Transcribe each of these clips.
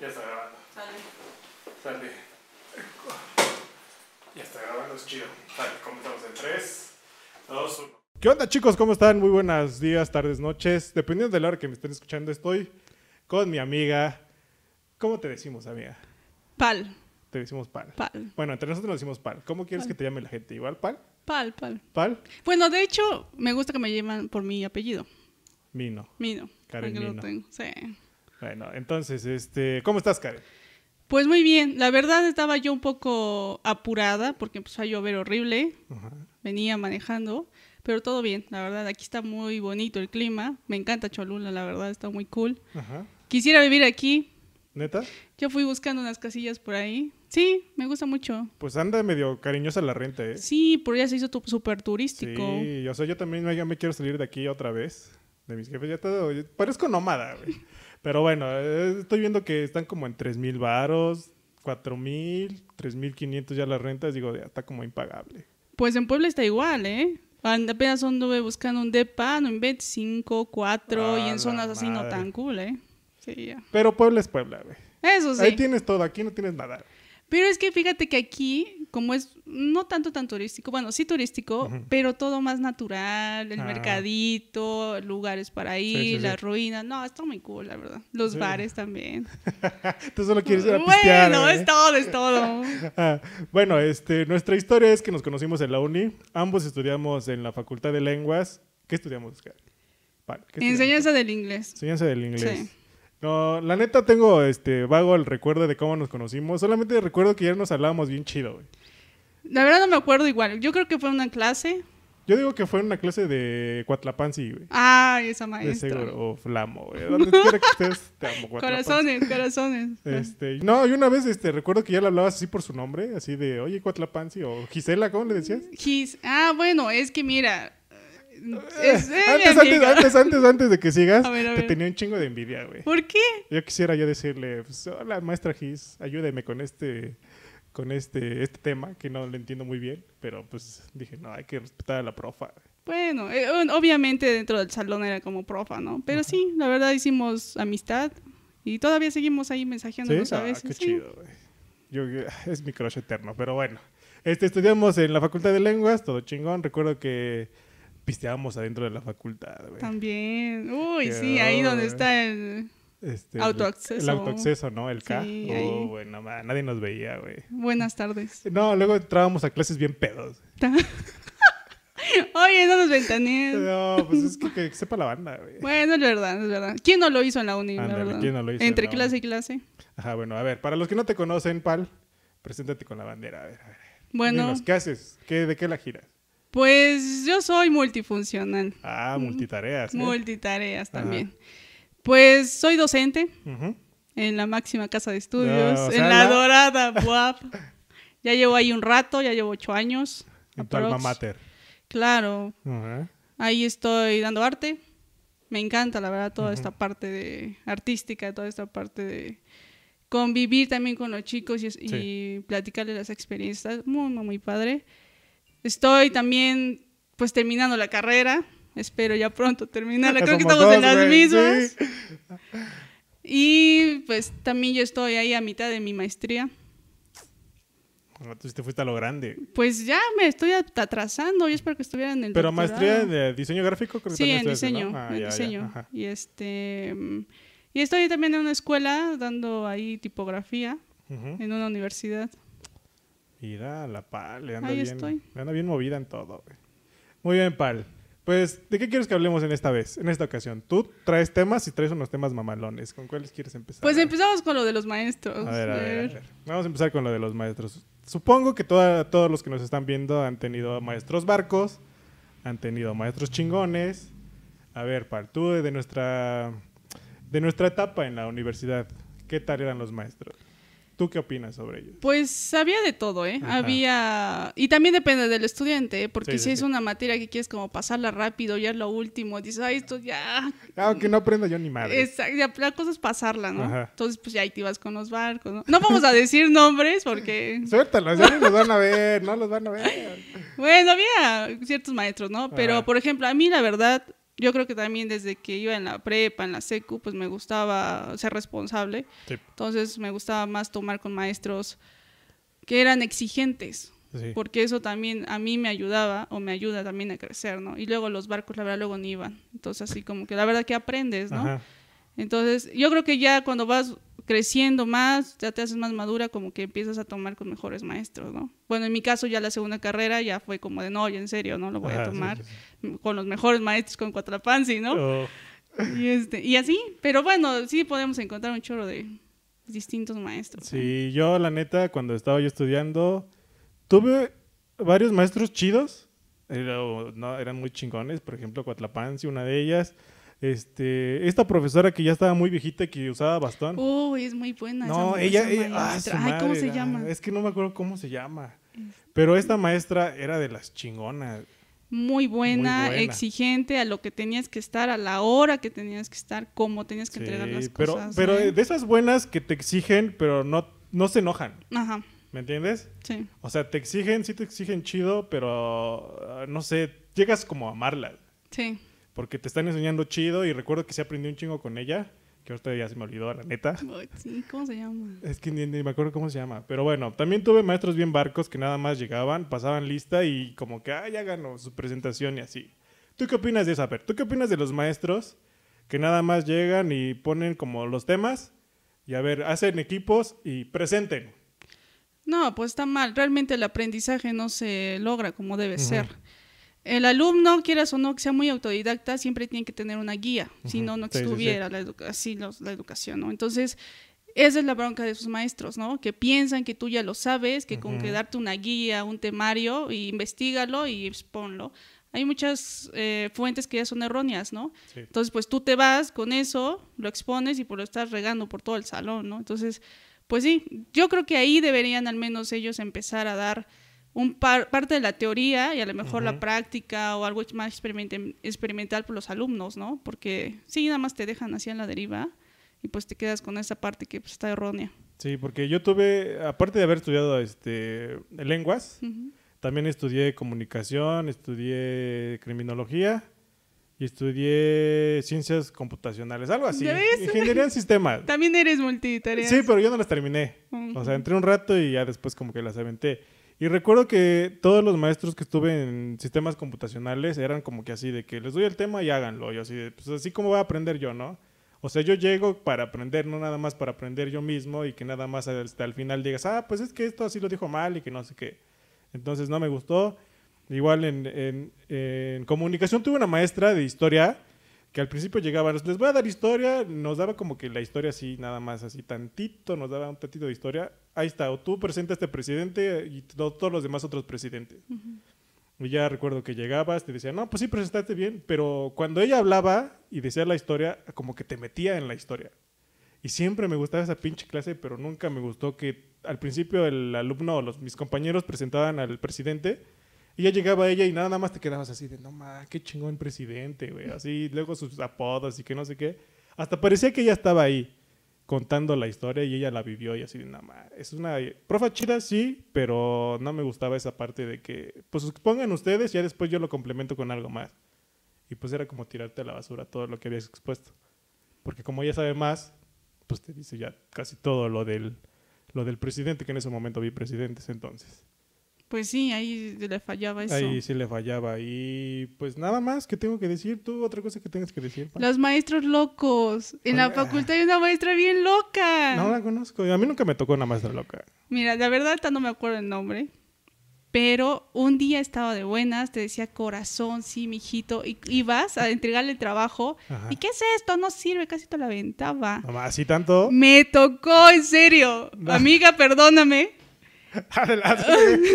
Ya está grabando. Sale. Sale. Ya está grabando, es chido. Sale, comenzamos en 3, 2, 1. ¿Qué onda chicos? ¿Cómo están? Muy buenos días, tardes, noches. Dependiendo de la hora que me estén escuchando, estoy con mi amiga. ¿Cómo te decimos, amiga? Pal. Te decimos Pal. Pal. Bueno, entre nosotros nos decimos Pal. ¿Cómo quieres Pal. que te llame la gente? ¿Igual Pal? Pal, pal. ¿Pal? Bueno, de hecho, me gusta que me llaman por mi apellido. Mino. Mino. Karen porque lo Mino. tengo. Sí. Bueno, entonces, este, ¿cómo estás, Karen? Pues muy bien. La verdad estaba yo un poco apurada porque empezó a llover horrible. Venía manejando. Pero todo bien, la verdad. Aquí está muy bonito el clima. Me encanta Cholula, la verdad. Está muy cool. Quisiera vivir aquí. ¿Neta? Yo fui buscando unas casillas por ahí. Sí, me gusta mucho. Pues anda medio cariñosa la renta, ¿eh? Sí, por ya se hizo súper turístico. Sí, o sea, yo también me- ya me quiero salir de aquí otra vez. De mis jefes, ya todo. Parezco nómada, güey. Pero bueno, eh, estoy viendo que están como en 3 mil varos, 4 mil, 3 mil 500 ya las rentas. Digo, ya está como impagable. Pues en Puebla está igual, ¿eh? Apenas anduve buscando un depa, no inventes 5, 4 y Ah, en zonas así no madre. tan cool, ¿eh? Sí, ya. Pero Puebla es Puebla, güey. Eso sí. Ahí tienes todo, aquí no tienes nada. Pero es que fíjate que aquí, como es no tanto tan turístico, bueno, sí turístico, pero todo más natural, el Ah. mercadito, lugares para ir, Sí, sí, sí. las ruinas. No, está muy cool, la verdad. Los bares también. Tú solo quieres ir a pistear. bueno, es todo, es todo. Ah, bueno, este, nuestra historia es que nos conocimos en la uni. Ambos estudiamos en la Facultad de Lenguas. ¿Qué estudiamos? Vale, ¿qué estudiamos? Enseñanza del inglés. Enseñanza del inglés. No, la neta tengo este vago el recuerdo de cómo nos conocimos. Solamente recuerdo que ya nos hablábamos bien chido, güey. La verdad no me acuerdo igual. Yo creo que fue una clase. Yo digo que fue una clase de Cuatlapansi, güey. Ay, esa De maestra. seguro. O Flamo, güey. Donde quiera que estés, te amo, Cuatlapansi. Corazones, corazones. Este, no, y una vez este, recuerdo que ya le hablabas así por su nombre, así de, oye, Cuatlapansi, o Gisela, ¿cómo le decías? Gis- Ah, bueno, es que mira. Es, mi antes, antes, antes, antes, antes de que sigas, A ver, a te tenía un chingo de envidia, güey. ¿Por qué? Yo quisiera yo decirle, pues, hola, maestra Gis, ayúdeme con este, con este, este tema que no lo entiendo muy bien, pero pues dije, no, hay que respetar a la profa. Bueno, eh, obviamente dentro del salón era como profa, ¿no? Pero sí, la verdad hicimos amistad y todavía seguimos ahí ¿Sí? mensajeándonos a Ah, veces. qué sí. chido, güey. Yo, es mi crush eterno, pero bueno. Este, estudiamos en la Facultad de Lenguas, todo chingón. Recuerdo que pisteábamos adentro de la facultad, güey. También. Uy, sí, ahí donde está el... Este, Autoacceso. El autoacceso, ¿no? El K. Sí, oh, bueno, ma, nadie nos veía, güey. Buenas tardes. No, luego entrábamos a clases bien pedos. Oye, no nos ventanees. No, pues es que, que sepa la banda, güey. Bueno, es verdad, es verdad. ¿Quién no lo hizo en la uni, verdad? ¿quién no lo hizo en Entre la clase y clase. Ajá, bueno, a ver, para los que no te conocen, Pal, preséntate con la bandera. A ver, a ver. Bueno, Dinos, ¿qué haces? ¿Qué, ¿De qué la giras? pues yo soy multifuncional. Ah, multitareas. ¿eh? Multitareas Ajá. Pues soy docente en la máxima casa de estudios, No, o en la la- dorada BUAP. ya llevo ahí un rato, ya llevo ocho años. En tu alma mater. Claro, ahí estoy dando arte. Me encanta, la verdad, toda esta parte de artística, toda esta parte de convivir también con los chicos y, y platicarles las experiencias. Muy, muy, muy padre. Estoy también, pues, terminando la carrera. Espero ya pronto terminarla. Creo que estamos en las mismas. sí. Y pues también yo estoy ahí a mitad de mi maestría. Entonces te fuiste a lo grande. Pues ya me estoy at- atrasando. Yo espero que estuviera en el Pero doctorado. maestría de diseño gráfico, creo que Sí, en diseño, ¿no? Ah, en ya, diseño. Y este mm, y estoy también en una escuela dando ahí tipografía en una universidad. Mira, la Pal, le anda Ahí bien, estoy. le anda bien movida en todo. güey. Muy bien, Pal. Pues, ¿de qué quieres que hablemos en esta vez, en esta ocasión? Tú traes temas y traes unos temas mamalones. ¿Con cuáles quieres empezar? Pues empezamos con lo de los maestros. A ver, a ver, a ver. Vamos a empezar con lo de los maestros. Supongo que toda- todos los que nos están viendo han tenido maestros barcos, han tenido maestros chingones. A ver, Pal, tú de nuestra, de nuestra etapa en la universidad, ¿qué tal eran los maestros? ¿Tú qué opinas sobre ellos? Pues había de todo, ¿eh? Ajá. Había... Y también depende del estudiante, ¿eh? porque Sí, si sí, es sí. una materia que quieres como pasarla rápido, ya es lo último, dices, ay, esto ya... Aunque no aprenda yo ni madre. Exacto, la cosa es pasarla, ¿no? Ajá. Entonces, pues ya ahí te ibas con los barcos, ¿no? No vamos a decir nombres porque... Suéltalos, ya ni los van a ver, no los van a ver. Bueno, había ciertos maestros, ¿no? Pero, Ajá. por ejemplo, a mí la verdad Yo creo que también desde que iba en la prepa, en la secu, pues me gustaba ser responsable. Sí. Entonces me gustaba más tomar con maestros que eran exigentes. Sí. Porque eso también a mí me ayudaba o me ayuda también a crecer, ¿no? Y luego los barcos, la verdad, luego ni iban. Entonces, así como que la verdad que aprendes, ¿no? Ajá. Entonces, yo creo que ya cuando vas creciendo más, ya te haces más madura, como que empiezas a tomar con mejores maestros, ¿no? Bueno, en mi caso ya la segunda carrera ya fue como de, no, ya en serio, ¿no? Lo voy Ajá, a tomar sí, sí. con los mejores maestros, con Cuatrapansi, ¿no? Oh, Y, este, y así, pero bueno, sí podemos encontrar un chorro de distintos maestros. ¿no? Sí, yo la neta, cuando estaba yo estudiando, tuve varios maestros chidos. Era- no, eran muy chingones, por ejemplo, Cuatlapansi, una de ellas. Este, esta profesora que ya estaba muy viejita y que usaba bastón. Uy, es muy buena. no, ella, ah, Ay, ¿cómo se ah, llama? Es que no me acuerdo cómo se llama. Pero esta maestra era de las chingonas. Muy buena, Muy buena. exigente a lo que tenías que estar, a la hora que tenías que estar, cómo tenías que entregar las pero, cosas. pero ¿eh? de esas buenas que te exigen, pero no, no se enojan. Ajá, ¿Me entiendes? sí. O sea, te exigen, sí te exigen chido, pero ah, no sé, llegas como a amarla. Sí. Porque te están enseñando chido y recuerdo que sí aprendí un chingo con ella, que ahorita ya se me olvidó, la neta. Sí, ¿Cómo se llama? Es que ni, ni me acuerdo cómo se llama. Pero bueno, también tuve maestros bien barcos que nada más llegaban, pasaban lista y como que, ah, ya ganó su presentación y así. ¿Tú qué opinas de eso? A ver, ¿tú qué opinas de los maestros que nada más llegan y ponen como los temas y a ver, hacen equipos y presenten? No, pues está mal. Realmente el aprendizaje no se logra como debe ser. El alumno, quieras o no, que sea muy autodidacta, siempre tiene que tener una guía. Si no, no Sí, sí, sí. estuviera la, educa- así los- la educación, ¿no? Entonces, esa es la bronca de sus maestros, ¿no? Que piensan que tú ya lo sabes, que con que darte una guía, un temario, y investigalo y exponlo. Hay muchas eh, fuentes que ya son erróneas, ¿no? Entonces, pues tú te vas con eso, lo expones y pues lo estás regando por todo el salón, ¿no? Entonces, pues sí, yo creo que ahí deberían al menos ellos empezar a dar un par- parte de la teoría y a lo mejor la práctica o algo más experimental por los alumnos, ¿no? Porque sí, nada más te dejan así a la deriva y pues te quedas con esa parte que pues, está errónea. Sí, porque yo tuve, aparte de haber estudiado este, lenguas, también estudié comunicación, estudié criminología y estudié ciencias computacionales, algo así. Ingeniería en sistemas. También eres multitarea. Sí, pero yo no las terminé. O sea, entré un rato y ya después como que las aventé. Y recuerdo que todos los maestros que estuve en sistemas computacionales eran como que así de que les doy el tema y háganlo. Yo así pues así como voy a aprender yo, ¿no? O sea, yo llego para aprender, no nada más para aprender yo mismo y que nada más hasta el final digas, ah, pues es que esto así lo dijo mal y que no sé qué. Entonces no me gustó. Igual en comunicación tuve una maestra de historia que al principio llegaba, les voy a dar historia, nos daba como que la historia así, nada más así tantito, nos daba un tantito de historia. Ahí está, o tú presentas este presidente y to- todos los demás otros presidentes. Y ya recuerdo que llegabas, te decía, no, pues sí, presentaste bien, pero cuando ella hablaba y decía la historia, como que te metía en la historia. Y siempre me gustaba esa pinche clase, pero nunca me gustó que al principio el alumno o los, mis compañeros presentaban al presidente y ya llegaba ella y nada más te quedabas así de, no ma, qué chingón presidente, güey. Así, luego sus apodos y que no sé qué. Hasta parecía que ella estaba ahí contando la historia y ella la vivió y así de, no ma, es una profa chida, sí, pero no me gustaba esa parte de que, pues expongan ustedes y ya después yo lo complemento con algo más. Y pues era como tirarte a la basura todo lo que habías expuesto. Porque como ella sabe más, pues te dice ya casi todo lo del, lo del presidente, que en ese momento vi presidentes entonces. Pues sí, ahí le fallaba eso. Ahí sí le fallaba. Y pues nada más que tengo que decir. ¿Tú otra cosa que tengas que decir? Los maestros locos. En la facultad hay una maestra bien loca. No la conozco. A mí nunca me tocó una maestra loca. Mira, la verdad no me acuerdo el nombre. Pero un día estaba de buenas, te decía corazón, sí, mijito, y ibas a entregarle el trabajo. Ajá. ¿Y qué es esto? No sirve, casi te la aventaba. Así tanto. Me tocó, en serio. Amiga, perdóname. Adelante.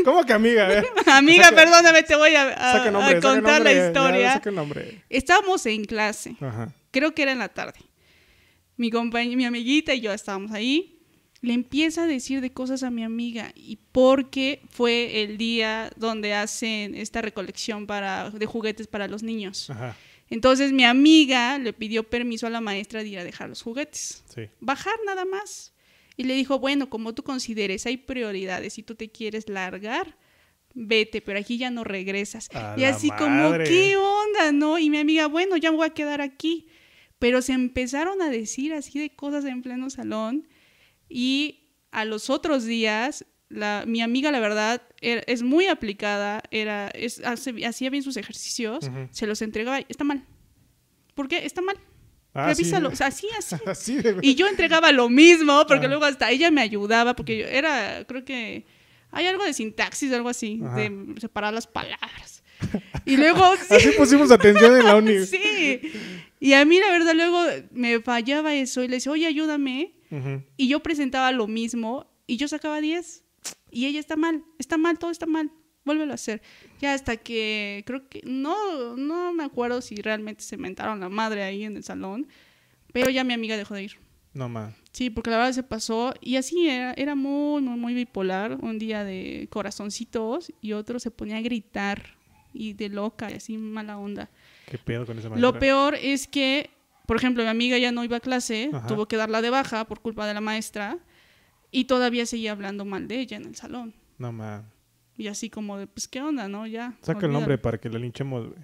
¿Cómo que amiga? Ver. Amiga, perdóname, te voy a, a- nombre, a contar nombre, la ya, historia. el nombre. Estábamos en clase. Ajá. creo que era en la tarde. Mi compañ mi amiguita y yo estábamos ahí. Le empieza a decir de cosas a mi amiga y porque fue el día donde hacen esta recolección para, de juguetes para los niños. Ajá. Entonces mi amiga le pidió permiso a la maestra de ir a dejar los juguetes. Sí. Bajar nada más. Y le dijo, bueno, como tú consideres, hay prioridades. Si tú te quieres largar, vete, pero aquí ya no regresas. A y así como. ¿qué onda, no? Y mi amiga, bueno, ya me voy a quedar aquí. Pero se empezaron a decir así de cosas en pleno salón y a los otros días, la, mi amiga, la verdad, era- es muy aplicada, era, es, hace- hacía bien sus ejercicios, se los entregaba, y, está mal. ¿Por qué? Está mal. Ah, sí. Revísalo. O sea, así, así. Así de... Y yo entregaba lo mismo, porque Ah. luego hasta ella me ayudaba, porque yo era, creo que hay algo de sintaxis, algo así, Ajá. de separar las palabras. Y luego, sí, Así pusimos atención en la uni. sí. Y a mí, la verdad, luego me fallaba eso y le decía, oye, ayúdame. Y yo presentaba lo mismo y yo sacaba 10. Y ella está mal, está mal, todo está mal. Vuélvelo a hacer. Ya hasta que creo que no, no me acuerdo si realmente se mentaron la madre ahí en el salón, pero ya mi amiga dejó de ir. No más. Sí, porque la verdad se pasó y así era, era muy, muy, muy bipolar. Un día de corazoncitos y otro se ponía a gritar y de loca y así mala onda. ¿Qué pedo con esa Lo maestra? peor es que, por ejemplo, mi amiga ya no iba a clase, Ajá. tuvo que darla de baja por culpa de la maestra y todavía seguía hablando mal de ella en el salón. No más. Y así como de, pues, ¿qué onda, no? Ya. Saca el nombre para que la linchemos, güey.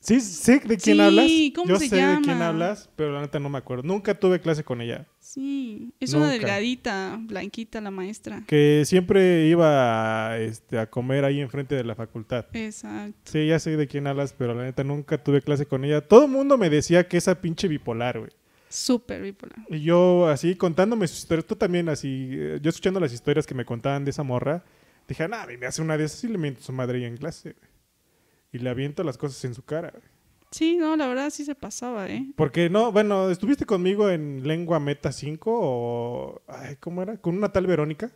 Sí, sé de quién Sí, hablas. ¿cómo Yo se sé de quién hablas, pero la neta no me acuerdo. Nunca tuve clase con ella. Sí, es Nunca. una delgadita, blanquita la maestra. Que siempre iba a, este, a comer ahí enfrente de la facultad. Exacto. Sí, ya sé de quién hablas, pero la neta nunca tuve clase con ella. Todo el mundo me decía que esa pinche bipolar, güey. Súper bipolar. Y yo así contándome sus historias, tú también así, eh, yo escuchando las historias que me contaban de esa morra, dije, nada, me hace una de esas y le miento a su madre ahí en clase. Y le aviento las cosas en su cara. Sí, no, la verdad sí se pasaba, ¿eh? Porque no, bueno, ¿estuviste conmigo en lengua meta 5 o... Ay, ¿cómo era? ¿Con una tal Verónica?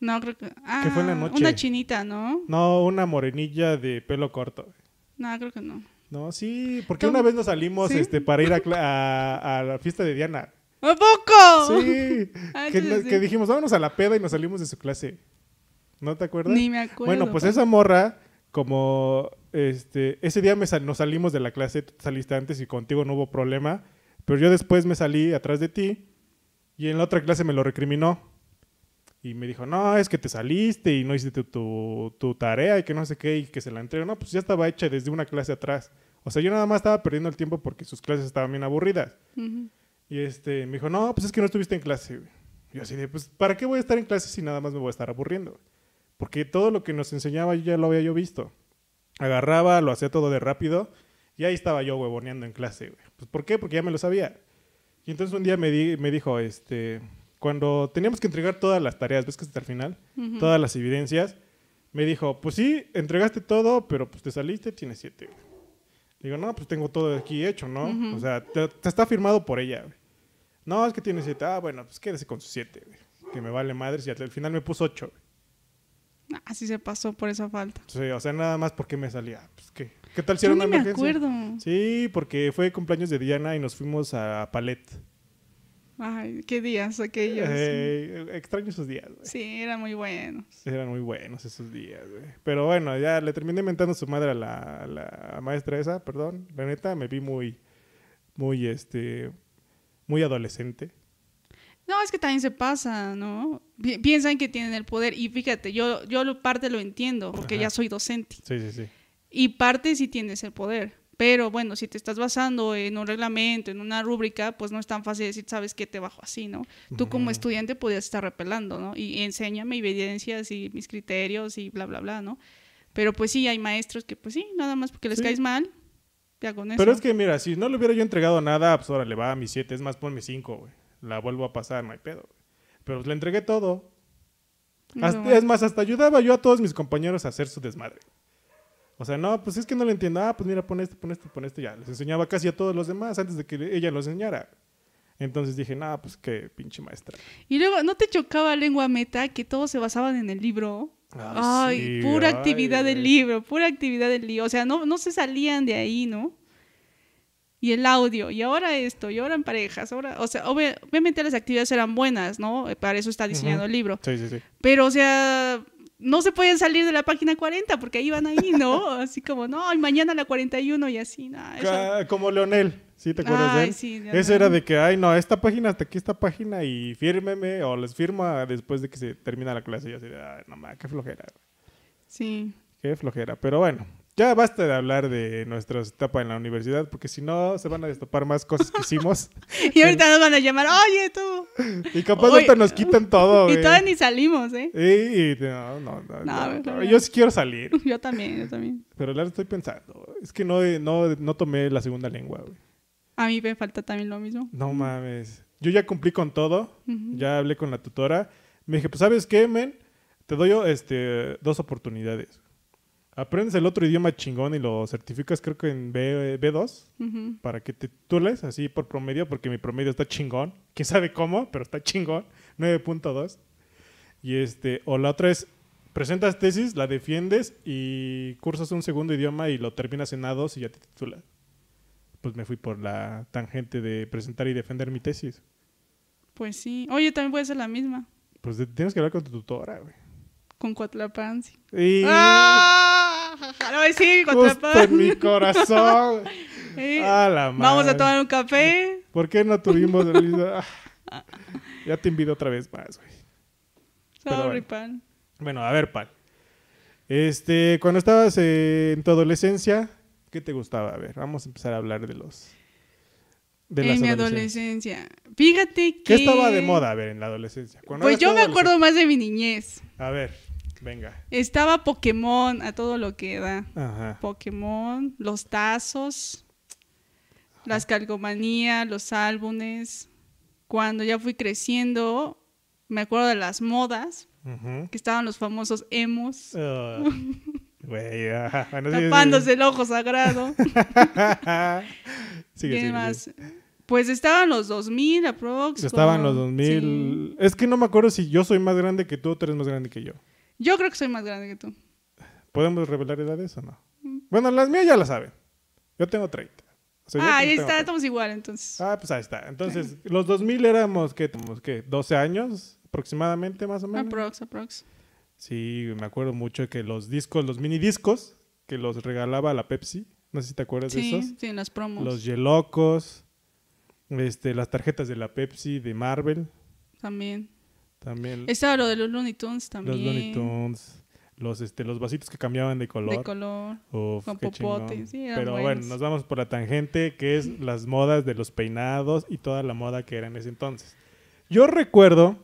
No, creo que... Ah, Que fue en la noche. Una chinita, ¿no? No, una morenilla de pelo corto. No, creo que no. No, sí, porque una vez nos salimos ¿Sí? este, para ir a, cla- a- a la fiesta de Diana. ¿A poco? Sí, Ah, que, sí, dijimos, vámonos a la peda y nos salimos de su clase. ¿No te acuerdas? Ni me acuerdo. bueno, pues esa morra, como este, ese día me sal- nos salimos de la clase, tú saliste antes y contigo no hubo problema, pero yo después me salí atrás de ti y en la otra clase me lo recriminó. Y me dijo, no, es que te saliste y no hiciste tu, tu, tu tarea y que no sé qué y que se la entrego. No, pues ya estaba hecha desde una clase atrás. O sea, yo nada más estaba perdiendo el tiempo porque sus clases estaban bien aburridas. Y este, me dijo, no, pues es que no estuviste en clase. güey". Y yo así de, pues, ¿para qué voy a estar en clase si nada más me voy a estar aburriendo? Porque todo lo que nos enseñaba ya lo había yo visto. Agarraba, lo hacía todo de rápido y ahí estaba yo huevoneando en clase. Pues, ¿por qué? Porque ya me lo sabía. Y entonces un día me, di- me dijo, este, cuando teníamos que entregar todas las tareas, ¿ves que hasta el final? Todas las evidencias. Me dijo, pues sí, entregaste todo, pero pues te saliste, tienes siete. güey". Digo, no, pues tengo todo aquí hecho, ¿no? O sea, te, te está firmado por ella. güey. No, es que tiene siete. Ah, bueno, pues quédese con sus siete, güey. Que me vale madres y al final me puso ocho. güey. Así se pasó por esa falta. Sí, o sea, nada más porque me salía. Pues, ¿qué? ¿Qué tal si Yo era una ni me acuerdo. Sí, porque fue cumpleaños de Diana y nos fuimos a Palet. Ay, qué días aquellos. Eh, extraño esos días, güey. Sí, eran muy buenos. Eran muy buenos esos días, güey. Pero bueno, ya le terminé mentando su madre a la, a la maestra esa, perdón. La neta, me vi muy, muy, este, muy adolescente. No, es que también se pasa, ¿no? Pi- piensan que tienen el poder. Y fíjate, yo, yo parte lo entiendo, porque Ajá. ya soy docente. Sí, sí, sí. Y parte sí tienes el poder. Pero bueno, si te estás basando en un reglamento, en una rúbrica, pues no es tan fácil decir, sabes qué te bajo así, ¿no? Tú como estudiante podías estar repelando, ¿no? Y enséñame evidencias y mis criterios y bla, bla, bla, ¿no? Pero pues sí, hay maestros que pues sí, nada más porque les Sí. caes mal, ya con eso. Pero es que, mira, si no le hubiera yo entregado nada, pues ahora le va a mis siete. Es más, ponme cinco, güey. La vuelvo a pasar, no hay pedo. güey. Pero pues, le entregué todo. Hasta- es más, hasta ayudaba yo a todos mis compañeros a hacer su desmadre. O sea, no, pues es que no le entiendo. Ah, pues mira, pon esto, pon esto, pon esto. Ya, les enseñaba casi a todos los demás antes de que ella lo enseñara. Entonces dije, no, pues qué pinche maestra. Y luego, ¿no te chocaba lengua meta que todos se basaban en el libro? Ay, sí, pura ay, actividad del libro, pura actividad del libro. O sea, no, no se salían de ahí, ¿no? Y el audio, y ahora esto, y ahora en parejas, ahora, o sea, obvi- obviamente las actividades eran buenas, ¿no? Eh, Para eso está diseñado el libro. Sí, sí, sí. Pero, o sea, no se pueden salir de la página 40 porque ahí van ahí, ¿no? Así como, no, y mañana la 41 y así, no. eso- Como Leonel. ¿Sí te acuerdas de Ay, él? sí, no. era de que, ay, no, esta página hasta aquí, esta página y fírmeme o les firma después de que se termina la clase. Y así de, ay, no mames, qué flojera. Sí. Qué flojera. Pero bueno, ya basta de hablar de nuestra etapa en la universidad porque si no se van a destapar más cosas que hicimos. Y ahorita nos van a llamar, oye, tú. y capaz ahorita nos quitan todo, Y todavía ni salimos, ¿eh? Y, y- no, no. Yo sí quiero salir. Yo también, yo también. Pero la estoy pensando. Es que no, no, no tomé la segunda lengua, güey. A mí me falta también lo mismo. No mames. Yo ya cumplí con todo. Ya hablé con la tutora. Me dije, pues, ¿sabes qué, men? Te doy este, dos oportunidades. Aprendes el otro idioma chingón y lo certificas, creo que en B, B2, Ujú. para que te titules así por promedio, porque mi promedio está chingón. Quién sabe cómo, pero está chingón. 9.2. Y este, o la otra es, presentas tesis, la defiendes y cursas un segundo idioma y lo terminas en A2 y ya te titulas. Pues me fui por la tangente de presentar y defender mi tesis. Pues sí. Oye, también puede ser la misma. Pues tienes que hablar con tu tutora, güey. Con Coatlapán, sí. Y ¡Ah! No, sí, justo en mi corazón. A la Vamos a madre. tomar un café. ¿Por qué no tuvimos? Ah. Ya te invito otra vez más, güey. Sorry, bueno. pan. Bueno, a ver, Pal. Este, cuando estabas eh, en tu adolescencia, ¿qué te gustaba? A ver, vamos a empezar a hablar de los. De las en mi adolescencia. Fíjate que... ¿Qué estaba de moda, a ver, en la adolescencia? Cuando Pues yo me acuerdo más de mi niñez. A ver, venga. Estaba Pokémon a todo lo que da. Ajá. Pokémon, los tazos, las calcomanías, los álbumes. Cuando ya fui creciendo, me acuerdo de las modas, que estaban los famosos emos. Bueno, sí, sí, tapándose el ojo sagrado. Sigue, ¿Qué más? Pues estaban los 2000 aprox. Estaban los 2000. sí. Es que no me acuerdo si yo soy más grande que tú o tú eres más grande que yo. Yo creo que soy más grande que tú. ¿Podemos revelar edades o no? Bueno, las mías ya las saben. Yo tengo 30. O sea, yo ah, ahí está, 30. estamos igual entonces. Ah, pues ahí está. Entonces, los 2000 éramos, ¿qué? ¿qué? 12 años aproximadamente, más o menos. aprox, aprox. Sí, me acuerdo mucho que los discos, los mini discos que los regalaba la Pepsi. No sé si te acuerdas de Sí, esos. sí, en las promos. Los Yelocos, este, las tarjetas de la Pepsi, de Marvel, También. También Estaba lo de los Looney Tunes también. los Looney Tunes, los, este, los vasitos que cambiaban de color. De color. Uf, con qué popote, chingón. sí, Pero buenos. bueno, nos vamos por la tangente que es las modas de los peinados y toda la moda que era en ese entonces. Yo recuerdo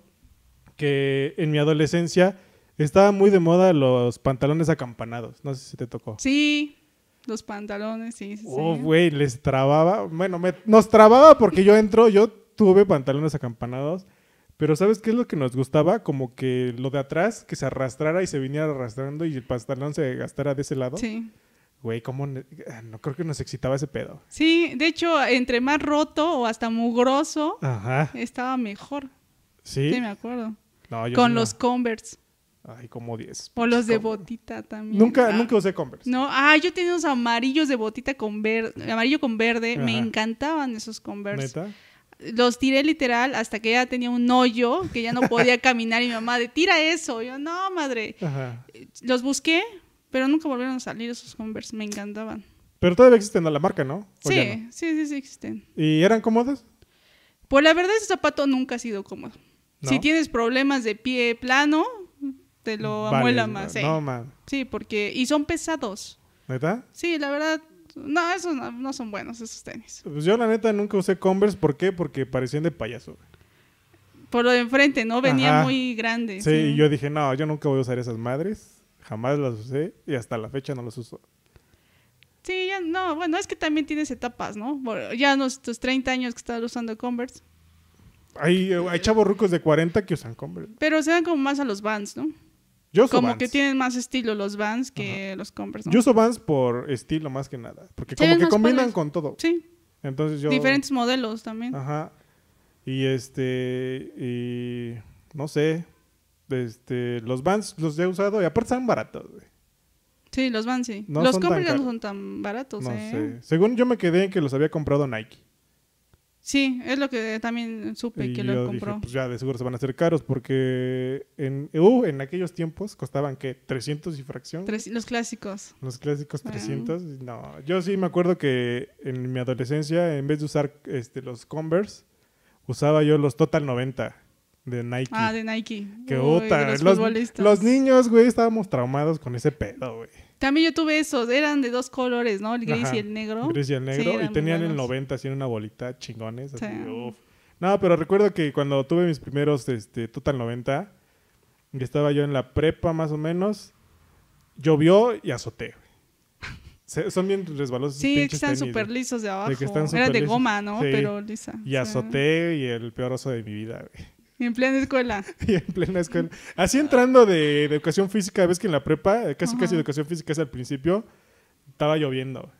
que en mi adolescencia estaba muy de moda los pantalones acampanados. No sé si te tocó. Sí, los pantalones, sí, sí. Oh, güey, les trababa. Bueno, me- nos trababa porque yo entro, yo tuve pantalones acampanados. Pero ¿sabes qué es lo que nos gustaba? Como que lo de atrás, que se arrastrara y se viniera arrastrando y el pantalón se gastara de ese lado. Sí. Güey, ¿cómo? ne- No creo que nos excitaba ese pedo. Sí, de hecho, entre más roto o hasta mugroso, Ajá. estaba mejor. ¿Sí? Sí, me acuerdo. No, yo Con no. los Converse. Ay, como 10. O los de botita también. Nunca, Ah, nunca usé Converse. No, ah, yo tenía unos amarillos de botita con verde, amarillo con verde. Me encantaban esos Converse. ¿Neta? Los tiré literal hasta que ya tenía un hoyo, que ya no podía caminar. Y mi mamá de, tira eso. Yo, no, madre. Ajá. Los busqué, pero nunca volvieron a salir esos Converse. Me encantaban. Pero todavía existen a la marca, ¿no? ¿O Sí, no? sí, sí, sí existen. ¿Y eran cómodos? Pues la verdad, ese zapato nunca ha sido cómodo. ¿No? Si tienes problemas de pie plano, te lo Vale, amuela más. sí. No, man. Sí, porque. Y son pesados. ¿Neta? Sí, la verdad. No, esos no, no son buenos, esos tenis. Pues yo la neta nunca usé Converse. ¿Por qué? Porque parecían de payaso. güey. Por lo de enfrente, ¿no? Venía Ajá. muy grande. Sí, y yo dije, no, yo nunca voy a usar esas madres. Jamás las usé y hasta la fecha no las uso. Sí, ya no. Bueno, es que también tienes etapas, ¿no? Por- Ya nuestros 30 años que estás usando Converse. Hay, hay chavos rucos de 40 que usan Converse. Pero se dan como más a los Vans, ¿no? Yo uso Como Vans. que tienen más estilo los Vans que los Converse, ¿no? Yo uso Vans por estilo más que nada. Porque como que combinan padres. con todo. Sí, Entonces yo... diferentes modelos también. Ajá. Y este... Y... No sé. Este... Los Vans los he usado y aparte están baratos, güey. Sí, los Vans, sí. No los Converse no son tan baratos, No ¿eh? sé. Según yo me quedé en que los había comprado Nike. Sí, es lo que también supe Y que lo dije, compró. pues ya de seguro se van a hacer caros porque en, uh, en aquellos tiempos costaban que 300 y fracción. Tres- los clásicos. Los clásicos. 300. No, yo sí me acuerdo que en mi adolescencia, en vez de usar este, los Converse, usaba yo los Total 90 de Nike. Ah, de Nike. que Uy, de los, los niños, güey, estábamos traumados con ese pedo, güey. También yo tuve esos, eran de dos colores, ¿no? El gris Ajá. y el negro. Gris y el negro. Sí, y tenían el buenos. 90 así en una bolita, chingones. Así, Sí. uf. No, pero recuerdo que cuando tuve mis primeros este, Total 90, y estaba yo en la prepa más o menos, llovió y azoté. Se- Son bien resbalosos. Sí, que están súper lisos de abajo. que están Eran súper de goma, ¿no? Sí. Pero lisa. Y azoté y el peor oso de mi vida, güey. En plena escuela. Y en plena escuela. Así entrando de, de educación física, ves que en la prepa, eh, casi Ajá. casi educación física es al principio, estaba lloviendo.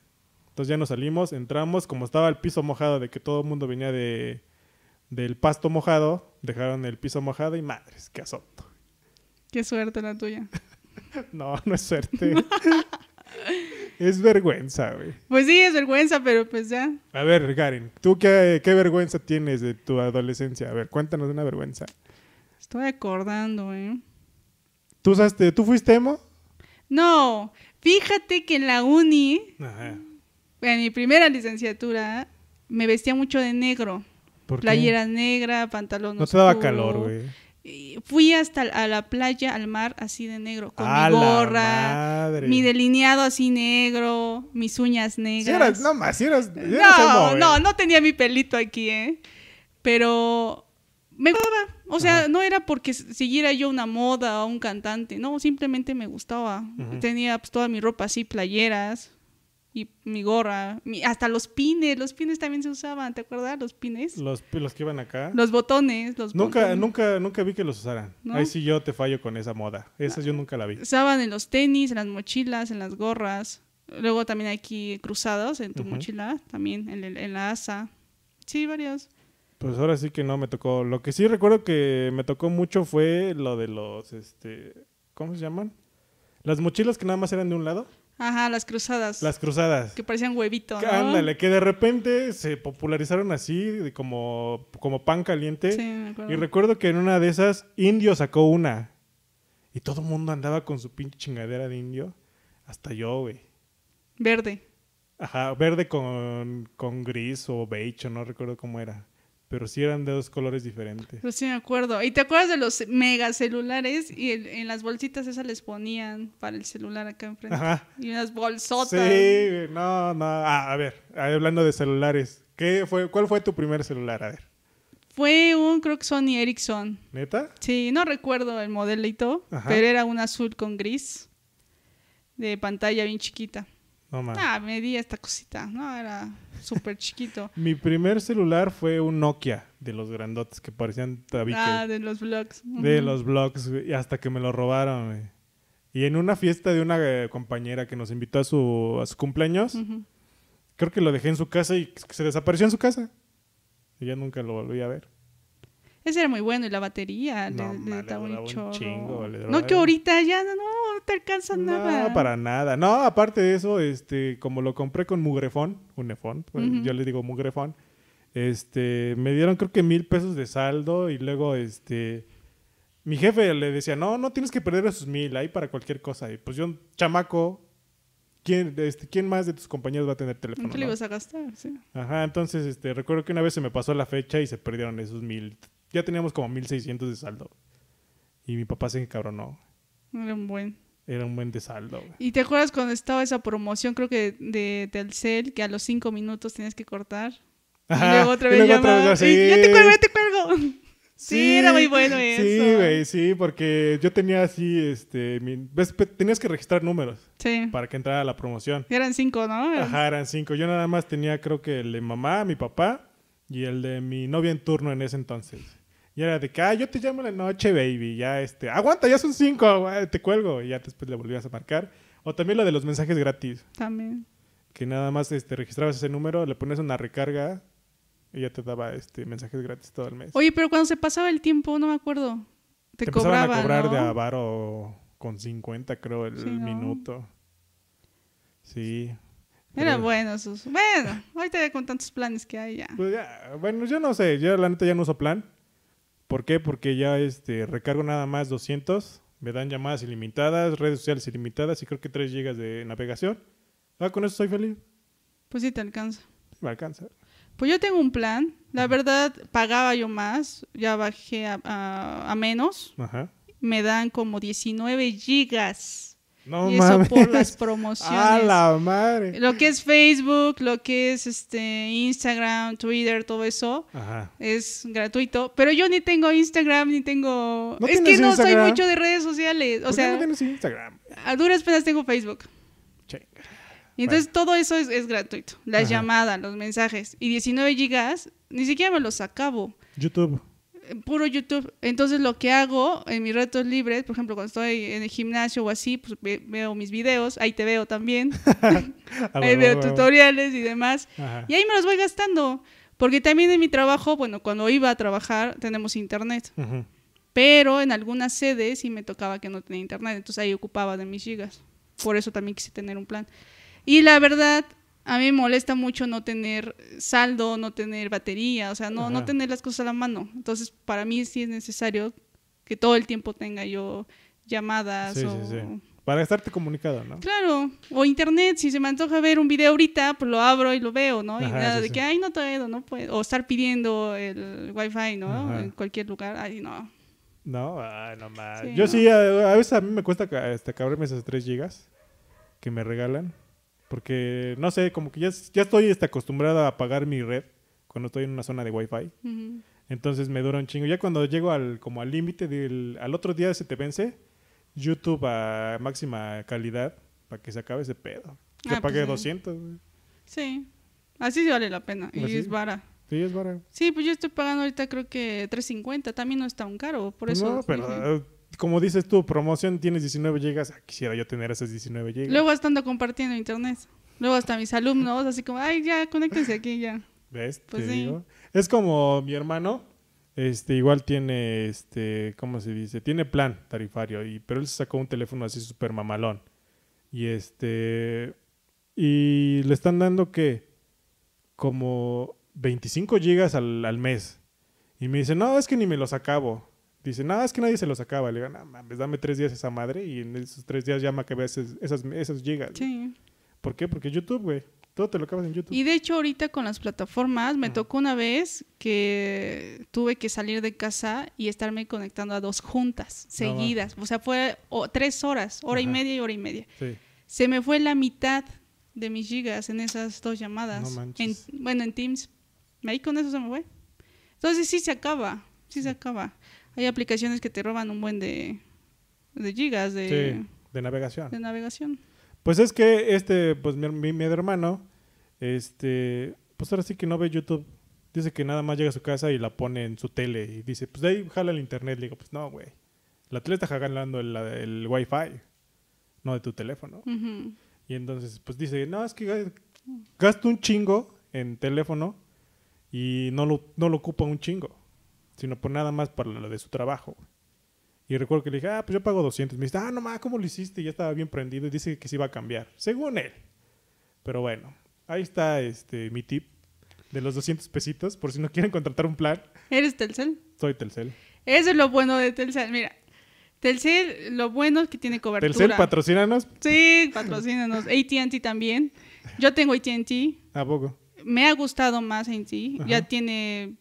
Entonces ya nos salimos, entramos, como estaba el piso mojado de que todo el mundo venía de del pasto mojado, dejaron el piso mojado y madres, qué azoto. Qué suerte la tuya. No, no es suerte. es vergüenza, güey. Pues sí, es vergüenza, pero pues ya. A ver, Garen, ¿tú qué, qué vergüenza tienes de tu adolescencia? A ver, cuéntanos una vergüenza. Estoy acordando, ¿eh? ¿Tú, usaste, ¿tú fuiste emo? No, fíjate que en la uni, Ajá. en mi primera licenciatura, me vestía mucho de negro. ¿Por qué? Playera negra, pantalón No te daba oscuro. calor, güey. Y Fui hasta a la playa, al mar, así de negro, con ¡A mi gorra, mi delineado así negro, mis uñas negras. Si eras, no más, si eras, si eras no, no, no tenía mi pelito aquí, ¿eh? Pero me gustaba. O sea, Ajá. no era porque siguiera yo una moda o un cantante, no, simplemente me gustaba. Tenía pues, toda mi ropa así, playeras y mi gorra, mi- hasta los pines, los pines también se usaban, ¿te acuerdas? Los pines. Los, los que iban acá. Los botones, los nunca, botones. nunca, nunca vi que los usaran. ¿No? Ahí sí yo te fallo con esa moda. Esa yo nunca la vi. Usaban en los tenis, en las mochilas, en las gorras. Luego también aquí cruzados en tu mochila, también en, el- en la asa. Sí, varios. Pues ahora sí que no me tocó. Lo que sí recuerdo que me tocó mucho fue lo de los, este, ¿cómo se llaman? Las mochilas que nada más eran de un lado. Ajá, las cruzadas. Las cruzadas. que parecían huevito, ¿no? Ándale, que de repente se popularizaron así, como, como pan caliente. Sí, me acuerdo. Y recuerdo que en una de esas, Indio sacó una. Y todo el mundo andaba con su pinche chingadera de indio. Hasta yo, güey. Verde. Ajá, verde con, con gris o beige, no recuerdo cómo era. Pero sí eran de dos colores diferentes. Pero sí me acuerdo. ¿Y te acuerdas de los mega celulares? Y el- en las bolsitas esas les ponían para el celular acá enfrente. Ajá. Y unas bolsotas. Sí, no, no. Ah, a ver, hablando de celulares. ¿Qué fue, ¿Cuál fue tu primer celular? A ver. Fue un, creo que Sony Ericsson. ¿Neta? Sí, no recuerdo el modelito, Ajá. pero era un azul con gris. De pantalla bien chiquita. No mames. Ah, medía esta cosita. No, era súper chiquito. Mi primer celular fue un Nokia de los grandotes que parecían tabique. ah, de los vlogs. de los blogs, y hasta que me lo robaron, güey. Y en una fiesta de una eh, compañera que nos invitó a su, a su cumpleaños, creo que lo dejé en su casa y se desapareció en su casa. Y ya nunca lo volví a ver. Ese era muy bueno y la batería No, le, ma, le le daba duraba un un chorro. chingo, le no que ahorita ya no, no te alcanza nada. No, para nada. No, aparte de eso, este, como lo compré con mugrefón, unefón, pues, yo le digo mugrefón, este, me dieron creo que mil pesos de saldo y luego, este, mi jefe le decía, no, no tienes que perder esos mil, ahí para cualquier cosa. Y pues yo, chamaco, ¿quién, este, ¿quién más de tus compañeros va a tener teléfono? ¿En qué le no? ibas a gastar? Sí. Ajá, entonces, este, recuerdo que una vez se me pasó la fecha y se perdieron esos mil. Ya teníamos como mil seiscientos de saldo. Y mi papá se encabronó. Era un buen. Era un buen de saldo, güey. ¿Y te acuerdas cuando estaba esa promoción, creo que de Telcel, que a los cinco minutos tenías que cortar? Ajá, y luego otra y vez luego otra y sí. ya te cuelgo, ya te cuelgo. Sí, era muy bueno Sí, eso. güey, sí, porque yo tenía así, este, mi- ves, tenías que registrar números Sí. para que entrara la promoción. Eran cinco, ¿no? Ajá, eran cinco. Yo nada más tenía, creo que el de mamá, mi papá y el de mi novia en turno en ese entonces. Y era de que, ah, yo te llamo en la noche, baby. Ya, este, aguanta, ya son cinco, güey, te cuelgo. Y ya después le volvías a marcar. O también lo de los mensajes gratis, También. que nada más este, registrabas ese número, le ponías una recarga y ya te daba este, mensajes gratis todo el mes. Oye, pero cuando se pasaba el tiempo, no me acuerdo. Te, te empezaban cobraban, a cobrar ¿no? de avaro con 50, creo, el Sí, ¿no? minuto. Sí. Era Pero- bueno sus. Bueno, ahorita con tantos planes que hay ya. Pues ya, bueno, yo no sé, yo la neta ya no uso plan. ¿Por qué? Porque ya este recargo nada más 200, me dan llamadas ilimitadas, redes sociales ilimitadas y creo que 3 gigas de navegación. Ah, con eso soy feliz. Pues sí te alcanza. Me alcanza. Pues yo tengo un plan. La verdad, pagaba yo más. Ya bajé a, a- a menos. Ajá. Me dan como 19 gigas. No y eso mames. por las promociones. ¡A la madre! Lo que es Facebook, lo que es este Instagram, Twitter, todo eso Ajá. es gratuito. Pero yo ni tengo Instagram, ni tengo... ¿No es que no soy mucho de redes sociales. O ¿Por qué sea, no tienes Instagram? a duras penas tengo Facebook. Y entonces todo eso es, es gratuito. Las Ajá. llamadas, los mensajes. Y 19 gigas, ni siquiera me los acabo. YouTube. Puro YouTube. Entonces lo que hago en mis retos libres, por ejemplo, cuando estoy en el gimnasio o así, pues ve- veo mis videos, ahí te veo también, Ah, ahí veo tutoriales y demás. Ajá. Y ahí me los voy gastando. Porque también en mi trabajo, bueno, cuando iba a trabajar tenemos internet. Pero en algunas sedes sí me tocaba que no tenía internet. Entonces ahí ocupaba de mis gigas. Por eso también quise tener un plan. Y la verdad, a mí me molesta mucho no tener saldo, no tener batería, o sea, no, no tener las cosas a la mano. Entonces, para mí sí es necesario que todo el tiempo tenga yo llamadas Sí, o... sí, sí. Para estarte comunicado, ¿no? Claro, o internet, si se me antoja ver un video ahorita, pues lo abro y lo veo, ¿no? y Ajá, nada sí, de que, ay, no puedo, no puedo. O estar pidiendo el wifi, ¿no? Ajá. En cualquier lugar, ay, no. No, ay, no más. Yo no. sí, a, a veces a mí me cuesta este, cabrarme esas 3 gigas que me regalan. Porque, no sé, como que ya, ya estoy este, acostumbrado a pagar mi red cuando estoy en una zona de wifi. Entonces me dura un chingo. Ya cuando llego al como al límite del al otro día se te vence YouTube a máxima calidad para que se acabe ese pedo. Que Ah, pague pues sí. 200. güey. Sí, así sí vale la pena. Y Pues es vara. Sí, es barato. Sí, pues yo estoy pagando ahorita creo que 3.50, también no es tan caro, por eso. no, pero como dices tú, promoción tienes 19 gigas. Ah, quisiera yo tener esas 19 gigas. Luego estando compartiendo internet. Luego hasta mis alumnos, así como, ay, ya, conéctense aquí ya. ¿Ves? Pues Te sí. digo. Es como mi hermano, este, igual tiene, este, ¿cómo se dice? Tiene plan tarifario, y, pero él se sacó un teléfono así súper mamalón. Y este, y le están dando que como 25 gigas al, al mes. Y me dice, no, es que ni me los acabo. Dice, no, es que nadie se los acaba. Le digo, no mames, dame tres días esa madre y en esos tres días ya me acabé esas, esas, gigas. Sí. ¿Por qué? Porque YouTube, güey. Todo te lo acabas en YouTube. Y de hecho ahorita con las plataformas me tocó una vez que tuve que salir de casa y estarme conectando a dos juntas No, seguidas. O sea, fue tres horas, hora y media y hora y media. Sí. Se me fue la mitad de mis gigas en esas dos llamadas. No manches. En- bueno, en Teams. Ahí con eso se me fue. Entonces sí se acaba, sí se acaba. Hay aplicaciones que te roban un buen de, de gigas de, Sí, de navegación. de navegación. Pues es que este, pues mi, mi, mi hermano, este, pues ahora sí que no ve YouTube. Dice que nada más llega a su casa y la pone en su tele y dice, pues de ahí jala el internet. Le digo, pues no, güey. La tele está jalando el, el wifi, no de tu teléfono. Y entonces, pues dice, no, es que ga- gasto un chingo en teléfono y no lo, no lo ocupa un chingo, sino por nada más para lo de su trabajo. Y recuerdo que le dije, ah, pues yo pago 200. Me dice, ah, no más, ¿cómo lo hiciste? Y ya estaba bien prendido y dice que se iba a cambiar, según él. Pero bueno, ahí está este mi tip de los 200 pesitos, por si no quieren contratar un plan, ¿Eres Telcel? soy Telcel. Eso es lo bueno de Telcel. Mira, Telcel, lo bueno es que tiene cobertura. Telcel, patrocínanos, Sí, patrocínanos. AT&T también. Yo tengo AT&T. ¿a poco? Me ha gustado más AT&T. Ya tiene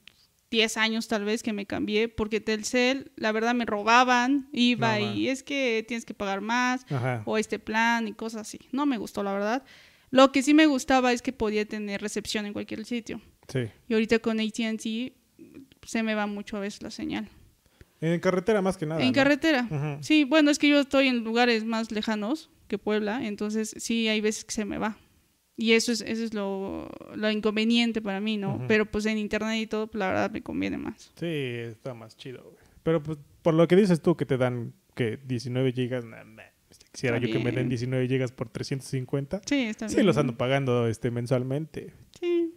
10 años tal vez que me cambié porque Telcel, la verdad, me robaban. Iba No, y es que tienes que pagar más Ajá. o este plan y cosas así. No me gustó, la verdad. Lo que sí me gustaba es que podía tener recepción en cualquier sitio. Sí. Y ahorita con AT&T se me va mucho a veces la señal. En carretera más que nada. en ¿no? carretera. Ujú. Sí, bueno, es que yo estoy en lugares más lejanos que Puebla, entonces sí hay veces que se me va. Y eso es, eso es lo, lo inconveniente para mí, ¿no? Ujú. Pero pues en internet y todo, pues, la verdad me conviene más. Sí, está más chido, güey. Pero pues, por lo que dices tú que te dan que 19 gigas, nah, nah, quisiera Está yo que me den bien. 19 gigas por 350. Sí, está Sí, bien. los ando pagando este mensualmente. Sí,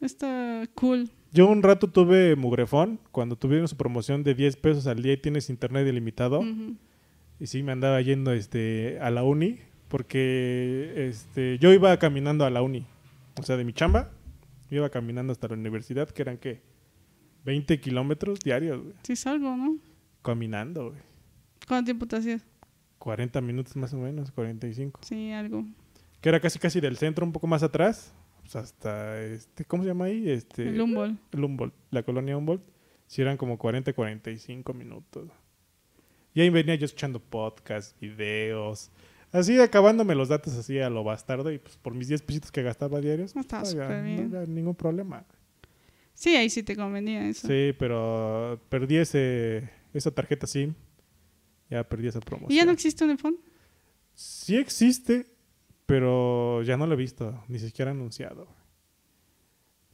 está cool. Yo un rato tuve Mugrefón, cuando tuvieron su promoción de 10 pesos al día y tienes internet ilimitado. Ujú. Y sí, me andaba yendo este, a la uni Porque este, yo iba caminando a la uni. O sea, de mi chamba, iba caminando hasta la universidad, que eran, ¿qué? 20 kilómetros diarios, güey. Sí, salgo, ¿no? Caminando, güey. ¿Cuánto tiempo te hacías? 40 minutos más o menos, 45. Sí, algo. Que era casi casi del centro, un poco más atrás. Pues hasta, este, ¿cómo se llama ahí? Este, El Humboldt. el Humboldt, la colonia Humboldt. Sí eran como 40, 45 minutos. Y ahí venía yo escuchando podcasts, videos. Así acabándome los datos así a lo bastardo. Y pues por mis 10 pesitos que gastaba diarios. No estaba pues, súper no bien. había ningún problema. Sí, ahí sí te convenía eso. Sí, pero perdí ese, esa tarjeta SIM. Ya perdí esa promoción. ¿Y ya no existe un iPhone? Sí existe, pero ya no lo he visto, ni siquiera anunciado.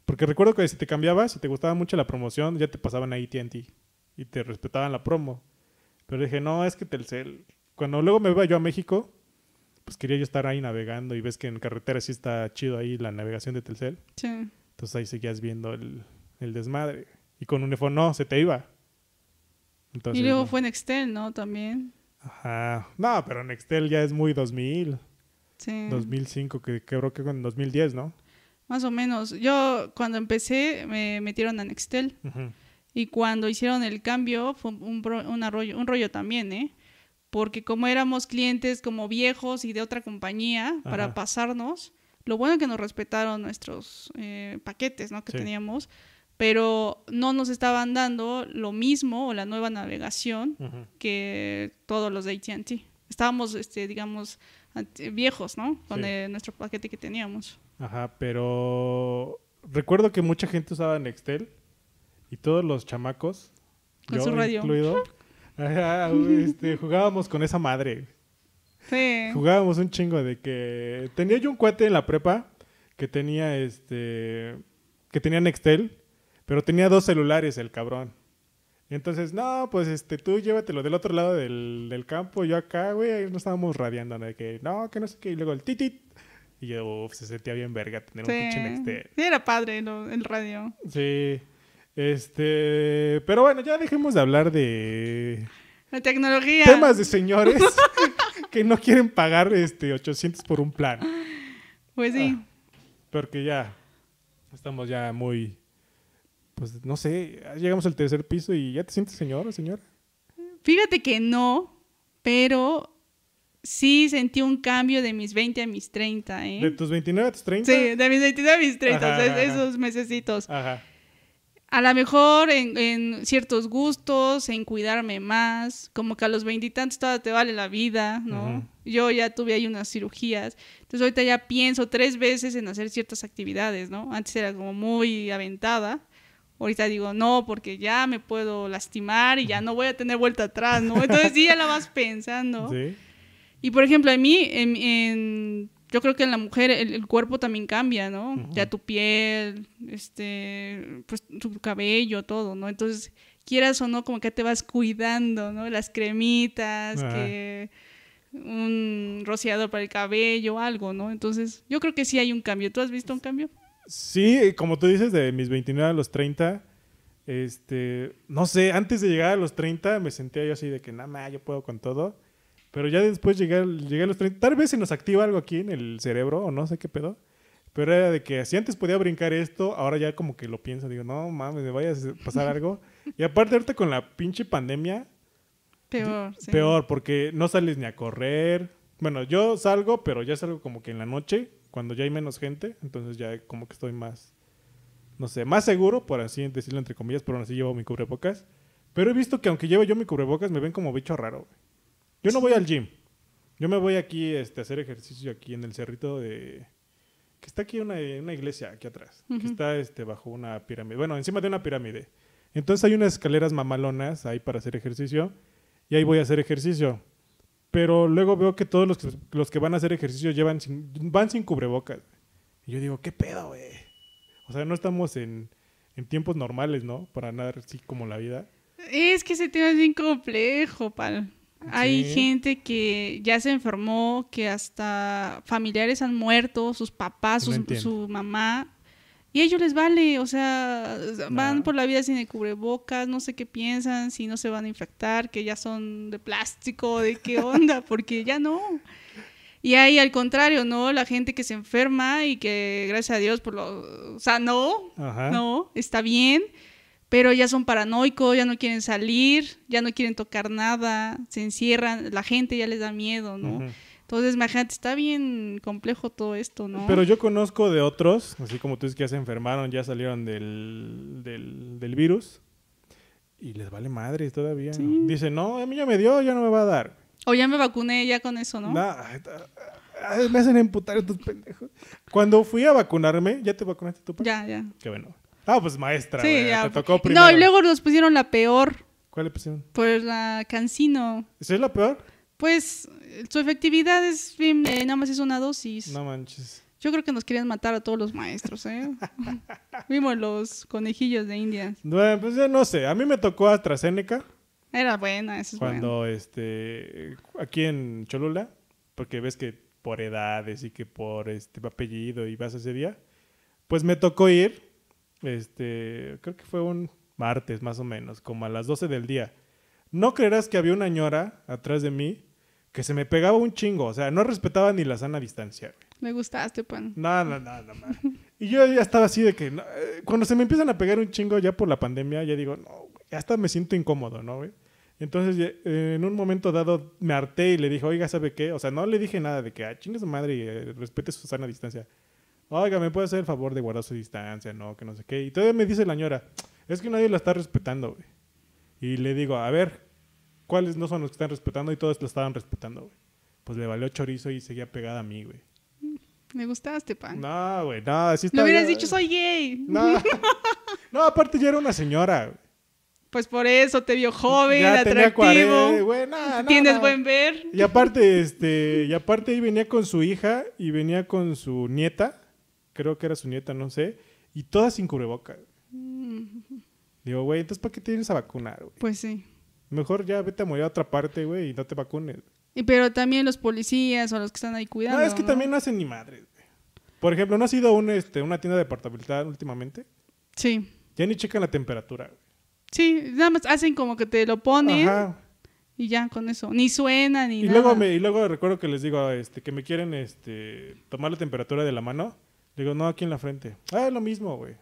Porque recuerdo que si te cambiabas, si te gustaba mucho la promoción, ya te pasaban a AT&T y te respetaban la promo. Pero dije, no, es que Telcel... Cuando luego me iba yo a México, pues quería yo estar ahí navegando y ves que en carretera sí está chido ahí la navegación de Telcel. Sí. Entonces ahí seguías viendo el, el desmadre. Y con un iPhone no, se te iba. Entonces, y luego no. fue Nextel, ¿no? También. Ajá. No, pero Nextel ya es muy 2000. Sí. 2005, que creo que en 2010, ¿no? Más o menos. Yo cuando empecé me metieron a Nextel Ujú. y cuando hicieron el cambio fue un, un rollo, un rollo también, ¿eh? Porque como éramos clientes como viejos y de otra compañía para pasarnos, lo bueno que nos respetaron nuestros eh, paquetes, ¿no? Que Sí. teníamos, pero no nos estaban dando lo mismo o la nueva navegación que todos los de AT&T. Estábamos, este, digamos, viejos, ¿no? Con Sí. el- nuestro paquete que teníamos. Ajá, pero recuerdo que mucha gente usaba Nextel y todos los chamacos, Con yo su radio. incluido, ajá, este, jugábamos con esa madre. Sí. Jugábamos un chingo de que tenía yo un cuate en la prepa que tenía este que tenía Nextel, pero tenía dos celulares el cabrón. Y entonces, no, pues este tú llévatelo del otro lado del, del campo, yo acá, güey, ahí nos estábamos radiando, ¿no? De que no, que no sé qué, y luego el titit. Y yo, uf, se sentía bien verga tener un pinche. Nextel. Sí, era padre lo- el radio. Sí. Este, pero bueno, ya dejemos de hablar de La tecnología. temas de señores que no quieren pagar este 800 por un plan. Pues sí. Ah. Porque ya estamos ya muy, pues no sé, llegamos al tercer piso y ya te sientes señor o señora. Fíjate que no, pero sí sentí un cambio de mis 20 a mis 30, ¿eh? De tus 29 a tus 30. Sí, de mis 29 a mis 30, Ajá, o sea, ajá, ajá. esos mesecitos. Ajá. A lo mejor en, en ciertos gustos, en cuidarme más, como que a los veintitantos todavía te vale la vida, ¿no? Yo ya tuve ahí unas cirugías, entonces ahorita ya pienso tres veces en hacer ciertas actividades, ¿no? Antes era como muy aventada, ahorita digo no, porque ya me puedo lastimar y ya no voy a tener vuelta atrás, ¿no? Entonces sí ya la vas pensando. Sí. Y por ejemplo, en mí, en, en- yo creo que en la mujer el, el cuerpo también cambia, ¿no? Ya tu piel, este, pues tu cabello, todo, ¿no? Entonces, quieras o no, como que te vas cuidando, ¿no? Las cremitas, Ajá. que un rociador para el cabello, algo, ¿no? Entonces, yo creo que sí hay un cambio. ¿Tú has visto un cambio? Sí, como tú dices, de mis 29 a los 30, este, no sé, antes de llegar a los 30 me sentía yo así de que nada yo puedo con todo. Pero ya después llegué, llegué a los 30, tal vez se nos activa algo aquí en el cerebro o no sé qué pedo. Pero era de que si antes podía brincar esto, ahora ya como que lo pienso, digo, no mames, me vaya a pasar algo. Y aparte ahorita con la pinche pandemia, Peor. sí. Peor, porque no sales ni a correr. Bueno, yo salgo, pero ya salgo como que en la noche, cuando ya hay menos gente. Entonces ya como que estoy más, no sé, más seguro, por así decirlo entre comillas, pero aún así llevo mi cubrebocas. Pero he visto que aunque lleve yo mi cubrebocas, me ven como bicho raro. güey. Yo no voy al gym. Yo me voy aquí este, a hacer ejercicio aquí en el cerrito de... Que está aquí una, una iglesia aquí atrás. Que está este, bajo una pirámide. Bueno, encima de una pirámide. Entonces hay unas escaleras mamalonas ahí para hacer ejercicio y ahí voy a hacer ejercicio. Pero luego veo que todos los que, los que van a hacer ejercicio llevan sin- van sin cubrebocas. Y yo digo, ¿qué pedo, güey? O sea, no estamos en, en tiempos normales, ¿no? Para nada así como la vida. Es que ese tema es bien complejo, pal. Hay Sí. gente que ya se enfermó, que hasta familiares han muerto, sus papás, sus- su mamá, y a ellos les vale, o sea, van No. por la vida sin el cubrebocas, no sé qué piensan, si no se van a infectar, que ya son de plástico, de qué onda, porque ya no. Y hay al contrario, ¿no? La gente que se enferma y que gracias a Dios por lo sanó, Ajá. ¿no? Está bien, pero ya son paranoicos, ya no quieren salir, ya no quieren tocar nada, se encierran, la gente ya les da miedo, ¿no? Ujú. Entonces, imagínate, está bien complejo todo esto, ¿no? Pero yo conozco de otros, así como tú dices que ya se enfermaron, ya salieron del, del, del virus y les vale madre todavía. Sí. Dicen, no, a mí ya me dio, ya no me va a dar. O ya me vacuné ya con eso, ¿no? Nah, me hacen emputar estos pendejos. Cuando fui a vacunarme, ¿ya te vacunaste tú? pa? Ya, ya. Qué bueno. Ah, pues maestra, Sí, güey, ya. te tocó primero. No, y luego nos pusieron la peor, ¿Cuál le pusieron? pues la Cancino. ¿Esa es la peor? Pues su efectividad es bien, eh, nada más es una dosis. No manches. Yo creo que nos querían matar a todos los maestros, ¿eh? Vimos los conejillos de India. Bueno, pues ya no sé. A mí me tocó AstraZeneca Era buena, eso es bueno. cuando, este, aquí en Cholula, porque ves que por edades y que por este apellido y vas ese día, pues me tocó ir, este, creo que fue un martes más o menos, como a las 12 del día. No creerás que había una ñora atrás de mí que se me pegaba un chingo, o sea, no respetaba ni la sana distancia. güey. Me gustaste, pan. No, no, no, no. man. Y yo ya estaba así de que no, eh, cuando se me empiezan a pegar un chingo ya por la pandemia, ya digo, no, güey, ya hasta me siento incómodo, ¿no, güey? Entonces, eh, en un momento dado, me harté y le dije, oiga, ¿sabe qué? O sea, no le dije nada de que, ah, chingue su madre y eh, respete su sana distancia. Oiga, ¿me puede hacer el favor de guardar su distancia? No, que no sé qué. Y todavía me dice la ñora, es que nadie la está respetando, güey. Y le digo, a ver, ¿cuáles no son los que están respetando? Y todos lo estaban respetando, güey. Pues le valió chorizo y seguía pegada a mí, güey. Me gustaste, pan. No, güey, no, así está. hubieras ya- dicho, soy gay. No. no, aparte ya era una señora. güey. Pues por eso te vio joven, ya tenía atractivo. 40, güey, no, no, Tienes no. buen ver. Y aparte, este, y aparte ahí venía con su hija y venía con su nieta, creo que era su nieta, no sé, y todas sin cubreboca. Digo, güey, entonces ¿para qué te vienes a vacunar, güey? Pues sí. Mejor ya vete a morir a otra parte, güey, y no te vacunes. Y pero también los policías o los que están ahí cuidando. no, es que también no hacen ni madres, güey. Por ejemplo, ¿no has ido a un, este, una tienda departamental últimamente? Sí. Ya ni checan la temperatura, güey. Sí, nada más hacen como que te lo ponen Ajá. y ya con eso. Ni suena ni Y nada. luego, me, y luego recuerdo que les digo este, que me quieren este, tomar la temperatura de la mano. Digo, no, aquí en la frente. Ah, es lo mismo, güey.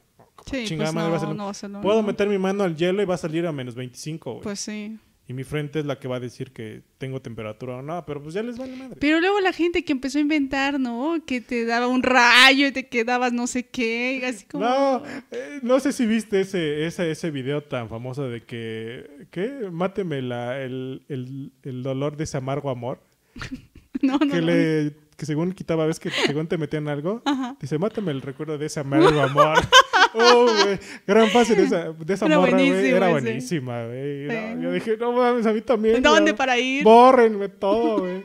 Sí, Chingada pues madre, no, va a ser lo- no va a ser lo Puedo mismo. meter mi mano al hielo y va a salir a menos 25, güey. Pues sí. y mi frente es la que va a decir que tengo temperatura o no, pero pues ya les vale madre. Pero luego la gente que empezó a inventar, ¿no? Que te daba un rayo y te quedabas no sé qué, así como... No, eh, no sé si viste ese, ese, ese video tan famoso de que, ¿qué? Máteme la, el, el, el dolor de ese amargo amor. no, no, que, no. le, que según quitaba, ves que según te metían algo, Ajá. dice, mátame el recuerdo de ese amargo amor. oh, güey, gran fase de esa, de esa Era morra, güey, era buenísima, güey. No, yo dije, no mames, a mí también. ¿Dónde para ir? Bórrenme todo, güey.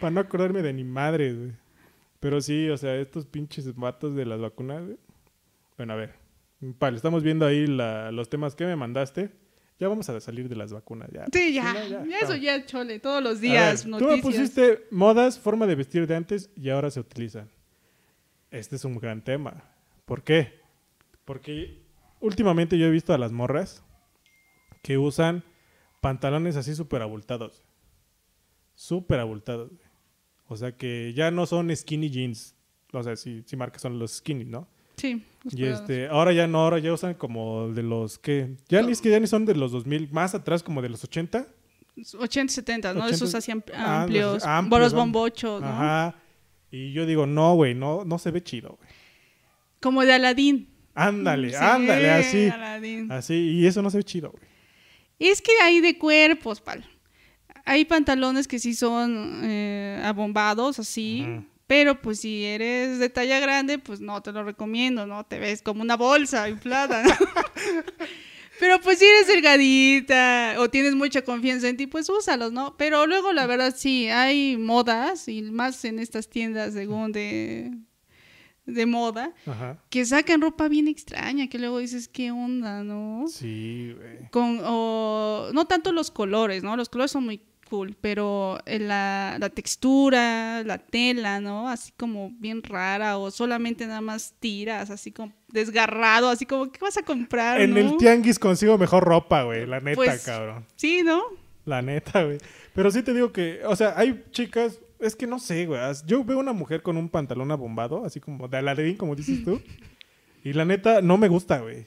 para no acordarme de ni madre, güey. Pero sí, o sea, estos pinches vatos de las vacunas, güey. Bueno, a ver. Vale, estamos viendo ahí la- los temas que me mandaste. Ya vamos a salir de las vacunas, ya. Sí, ya. no, ya, ya, eso ya, chole. Todos los días, ver, Tú me noticias. pusiste modas, forma de vestir de antes y ahora se utilizan. Este es un gran tema. ¿Por qué? Porque últimamente yo he visto a las morras que usan pantalones así súper abultados. Súper abultados. O sea que ya no son skinny jeans. O sea, sí, sí marcas son los skinny, ¿no? Sí. Y este, ahora ya no, ahora ya usan como de los que... Ya ni es que ya ni son de los 2000, más atrás como de los 80. 80, 70, ¿no? 80, Esos así ah, amplios, ¿no? bombochos, ¿no? Ajá. Y yo digo, no, güey, no, no se ve chido, güey. Como de Aladín. Ándale, Sí, ándale, así. Aladín. Así, y eso no se ve chido, güey. Es que hay de cuerpos, pal. Hay pantalones que sí son eh, abombados, así. Ujú. Pero pues si eres de talla grande, pues no te lo recomiendo, ¿no? Te ves como una bolsa inflada. Pero pues si eres delgadita o tienes mucha confianza en ti, pues úsalos, ¿no? Pero luego la verdad sí, hay modas, y más en estas tiendas según de, de moda, Ajá. que sacan ropa bien extraña, que luego dices, ¿qué onda, no? Sí, güey. con o, no tanto los colores, ¿no? Los colores son muy cool, pero eh, la, la textura, la tela, ¿no? Así como bien rara o solamente nada más tiras, así como desgarrado, así como, ¿qué vas a comprar? En no? el tianguis consigo mejor ropa, güey. La neta, Pues- cabrón. Sí, ¿no? La neta, güey. Pero sí te digo que, o sea, hay chicas Es que no sé, güey. Yo veo una mujer con un pantalón abombado, así como de Aladdin, como dices tú. y la neta, no me gusta, güey.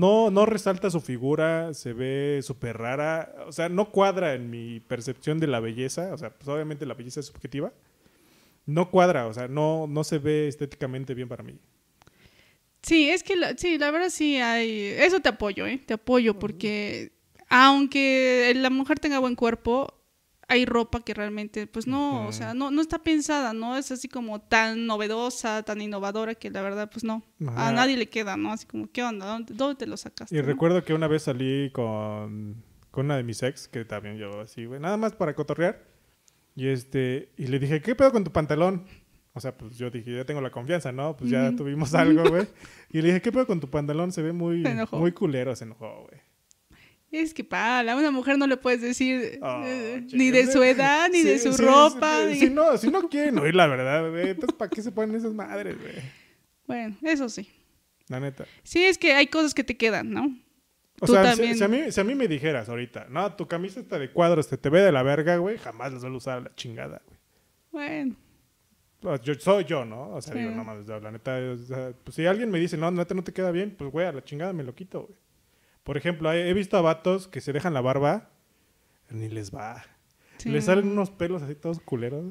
No, no resalta su figura, se ve súper rara. O sea, no cuadra en mi percepción de la belleza. O sea, pues obviamente la belleza es subjetiva. No cuadra, o sea, no, no se ve estéticamente bien para mí. Sí, es que la, sí, la verdad sí hay. Eso te apoyo, ¿eh? Te apoyo porque aunque la mujer tenga buen cuerpo, hay ropa que realmente, pues no, o sea, no, no está pensada, ¿no? Es así como tan novedosa, tan innovadora que la verdad, pues no. Ajá. A nadie le queda, ¿no? Así como, ¿qué onda? ¿Dónde, dónde te lo sacaste? Y no? recuerdo que una vez salí con, con una de mis ex, que también yo así, güey, nada más para cotorrear. Y este, y le dije, ¿qué pedo con tu pantalón? O sea, pues yo dije, ya tengo la confianza, ¿no? Pues ya tuvimos algo, güey. Y le dije, ¿qué pedo con tu pantalón? Se ve muy, Se muy culero, se enojó, güey. Es que para, a una mujer no le puedes decir Oh, eh, chinga, ni de su edad, ni de su sí, ropa. sí, ni- Si no, si no quieren oír la verdad, güey. Entonces, ¿para qué se ponen esas madres, güey? Bueno, eso sí. La neta. Sí, es que hay cosas que te quedan, ¿no? O Tú sea, si- también. Si, a mí, si a mí me dijeras ahorita, no, tu camisa está de cuadros, te, te ve de la verga, güey, jamás las voy a usar a la chingada, güey. Bueno, Yo, soy yo, ¿no? O sea, digo, no mames, la neta, o sea, pues si alguien me dice, no, neta no te queda bien, pues güey, a la chingada me lo quito, güey. Por ejemplo, he visto a vatos que se dejan la barba, ni les va. sí. Les salen unos pelos así todos culeros.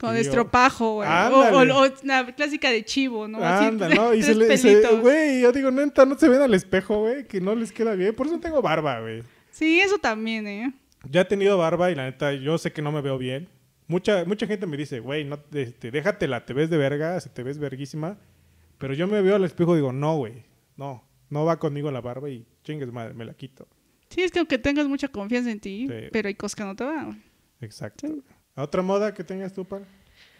Con estropajo, güey. O, Ándale. o- o la clásica de chivo, ¿no? Así, Anda, ¿no? Y se le, güey, yo digo, neta, no se ven al espejo, güey, que no les queda bien. Por eso no tengo barba, güey. Sí, eso también, ¿eh? Ya he tenido barba y la neta, yo sé que no me veo bien. Mucha, mucha gente me dice, güey, no, este, déjatela, te ves de verga, se te ves verguísima. Pero yo me veo al espejo y digo, no, güey, no, no va conmigo la barba y chingues madre, me la quito. Sí, es que aunque tengas mucha confianza en ti, Sí. pero hay cosas que no te van. Exacto. Sí. ¿Otra moda que tengas tú, para?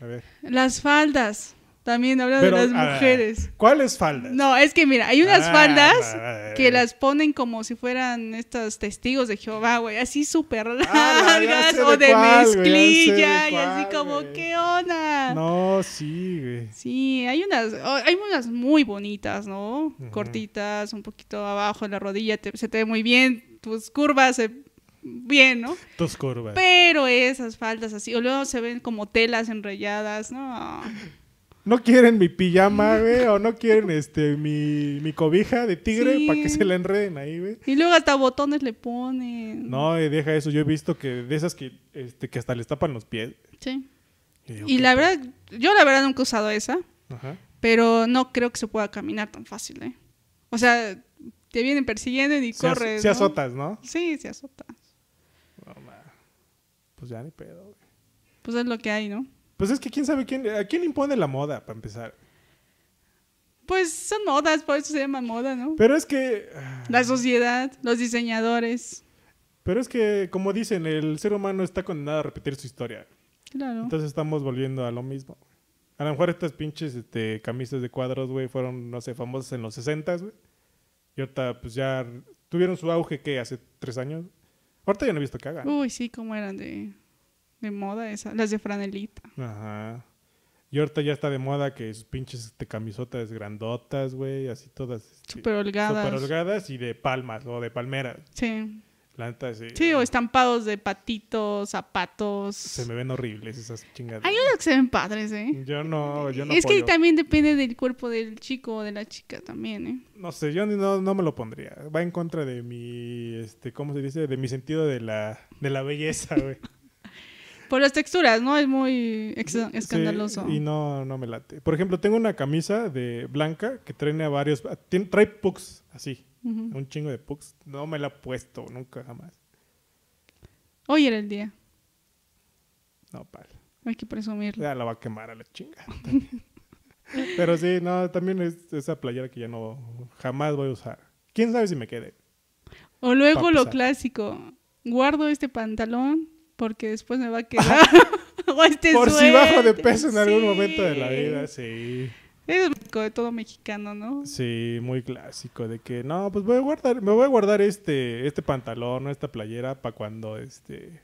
A ver. Las faldas. También habla Pero, de las mujeres. ¿Cuáles faldas? No, es que mira, hay unas Ah, faldas que las ponen como si fueran estos testigos de Jehová, güey, así súper Ah, largas o de cuál, mezclilla y así como. ¿qué onda? No, sí, güey. Sí, hay unas, oh, hay unas muy bonitas, ¿no? Cortitas, un poquito abajo de la rodilla, te- se te ve muy bien, tus curvas se bien, ¿no? Tus curvas. Pero esas faldas así, o luego se ven como telas enrolladas, ¿no? No quieren mi pijama, güey, o no quieren este mi, mi cobija de tigre Sí. para que se la enreden ahí, güey. Y luego hasta botones le ponen. No, eh, deja eso. Yo he visto que de esas que, este, que hasta les tapan los pies. Sí. Y, digo, Y ¿qué la verdad, yo la verdad nunca he usado esa, Ajá. pero no creo que se pueda caminar tan fácil, ¿eh? O sea, te vienen persiguiendo y Se, corres. se ¿no? azotas, ¿no? Sí, se azota. No. Pues ya ni pedo, güey. Pues es lo que hay, ¿no? Pues es que quién sabe quién, a quién impone la moda, para empezar. Pues son modas, por eso se llama moda, ¿no? Pero es que. ah, La sociedad, los diseñadores. Pero es que, como dicen, el ser humano está condenado a repetir su historia. Claro. Entonces estamos volviendo a lo mismo. A lo mejor estas pinches este, camisas de cuadros, güey, fueron, no sé, famosas en los 60, güey. Y ahorita, pues ya tuvieron su auge, que Hace tres años. Ahorita ya no he visto que hagan. Uy, sí, cómo eran de, de moda esas. Las de franelita. Ajá. Y ahorita ya está de moda que sus pinches este, camisotas grandotas, güey, así todas. este, Súper holgadas. súper holgadas y de palmas o de palmeras. Sí. La neta, sí. O estampados de patitos, zapatos. Se me ven horribles esas chingadas. Hay unos que se ven padres, ¿eh? Yo no, yo no es que apoyo. también depende del cuerpo del chico o de la chica también, ¿eh? No sé, yo no, no me lo pondría. Va en contra de mi, este, ¿cómo se dice? De mi sentido de la, de la belleza, güey. Por las texturas, ¿no? Es muy escandaloso. Sí, y no, no me late. Por ejemplo, tengo una camisa de blanca que trae a varios, tiene- trae pugs, así, un chingo de pugs. No me la he puesto, nunca jamás. Hoy era el día. No, pal. Hay que presumirlo. Ya la va a quemar a la chinga. Pero sí, no, también es esa playera que ya no, jamás voy a usar. ¿Quién sabe si me quede? O luego lo clásico. Guardo este pantalón porque después me va a quedar. este Por si bajo de peso en algún Sí. momento de la vida, sí. Es de todo mexicano, ¿no? Sí, muy clásico de que no, pues voy a guardar, me voy a guardar este este pantalón o esta playera para cuando este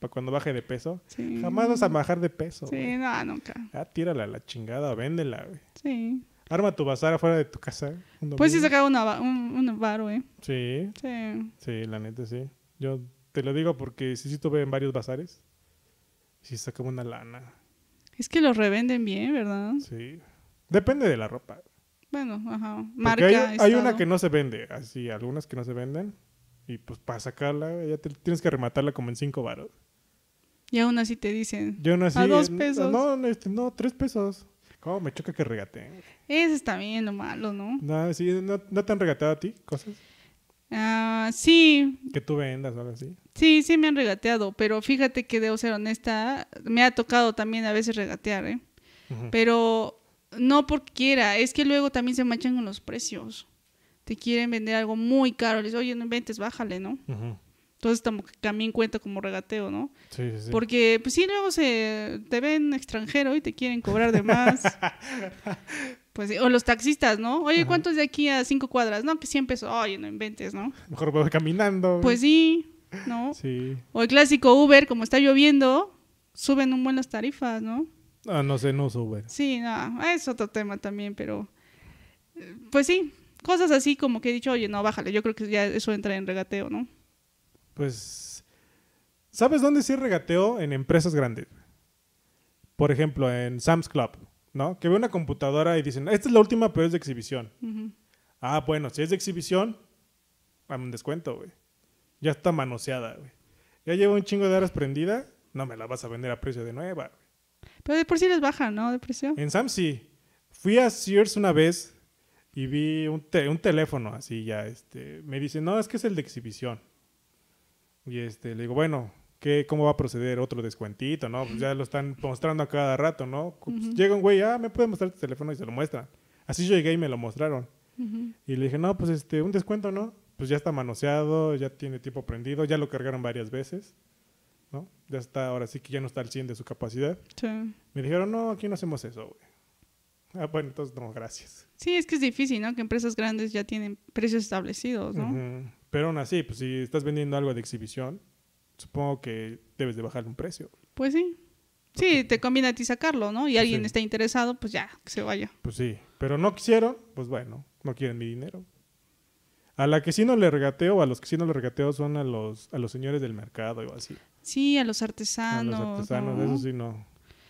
para cuando baje de peso. Sí. Jamás vas a bajar de peso. Sí, no, nunca. Ah, tírala a la chingada, véndela, güey. Sí. Arma tu bazar afuera de tu casa. Pues sí sacaba una, un, un varo, ¿eh? Sí, Sí. sí, la neta sí. Yo te lo digo porque sí, sí estuve en varios bazares. Sí, saca una lana. Es que los revenden bien, ¿verdad? Sí. Depende de la ropa. Bueno, ajá. Porque Marca, hay, hay una que no se vende, así, algunas que no se venden. Y pues para sacarla, ya te- tienes que rematarla como en cinco varos. Y aún así te dicen. Yo no así. A dos pesos. No, no, este, no, tres pesos. ¿Cómo me choca que regateen? Ese está bien lo malo, ¿no? No, sí, no, ¿no te han regateado a ti cosas Ah, sí, que tú vendas o algo así? sí, sí me han regateado, pero fíjate que debo ser honesta, me ha tocado también a veces regatear, ¿eh? Pero no porque quiera, es que luego también se manchan con los precios. Te quieren vender algo muy caro, les oye, no inventes, bájale, ¿no? Ujú. Entonces tam- también cuenta como regateo, ¿no? Sí, sí, sí. Porque, pues sí, luego se te ven extranjero y te quieren cobrar de más. pues, sí, o los taxistas, ¿no? Oye. ¿cuánto es de aquí a cinco cuadras? No, que 100 pesos. Oye, no inventes, ¿no? Mejor voy caminando. Pues sí, ¿no? Sí. O el clásico Uber, como está lloviendo, suben un buen las tarifas, ¿no? Ah, no sé, no sube. Sí, no, es otro tema también, pero eh, pues sí, cosas así como que he dicho, oye, no, bájale, yo creo que ya eso entra en regateo, ¿no? Pues, ¿sabes dónde sí regateo? En empresas grandes. Por ejemplo, en Sam's Club, ¿no? Que ve una computadora y dicen, esta es la última, pero es de exhibición. Ah, bueno, si es de exhibición, dame un descuento, güey. Ya está manoseada, güey. Ya lleva un chingo de horas prendida, no me la vas a vender a precio de nueva. güey. Pero de por sí les bajan, ¿no? De precio. En Sam's sí. Fui a Sears una vez y vi un, te- un teléfono así ya, este, me dice, no, es que es el de exhibición. Y este, le digo, bueno, ¿qué, ¿cómo va a proceder otro descuentito, no? Pues ya lo están mostrando a cada rato, ¿no? Pues Ujú. Llega un güey, ah, ¿me puede mostrar tu teléfono? Y se lo muestran. Así yo llegué y me lo mostraron. Ujú. Y le dije, no, pues este, un descuento, ¿no? Pues ya está manoseado, ya tiene tiempo prendido, ya lo cargaron varias veces, ¿no? Ya está, ahora sí que ya no está al 100 de su capacidad. Sí. Me dijeron, no, aquí no hacemos eso, güey. Ah, bueno, entonces no, gracias. Sí, es que es difícil, ¿no? Que empresas grandes ya tienen precios establecidos, ¿no? Ujú. Pero aún así, pues si estás vendiendo algo de exhibición, supongo que debes de bajarle un precio. Pues sí. Sí, te conviene a ti sacarlo, ¿no? Y alguien Sí. está interesado, pues ya, que se vaya. Pues sí, pero no quisieron, pues bueno, no quieren mi dinero. A la que sí no le regateo, a los que sí no le regateo son a los, a los señores del mercado o así. Sí, a los A artesanos. los artesanos, ¿no? eso sí no.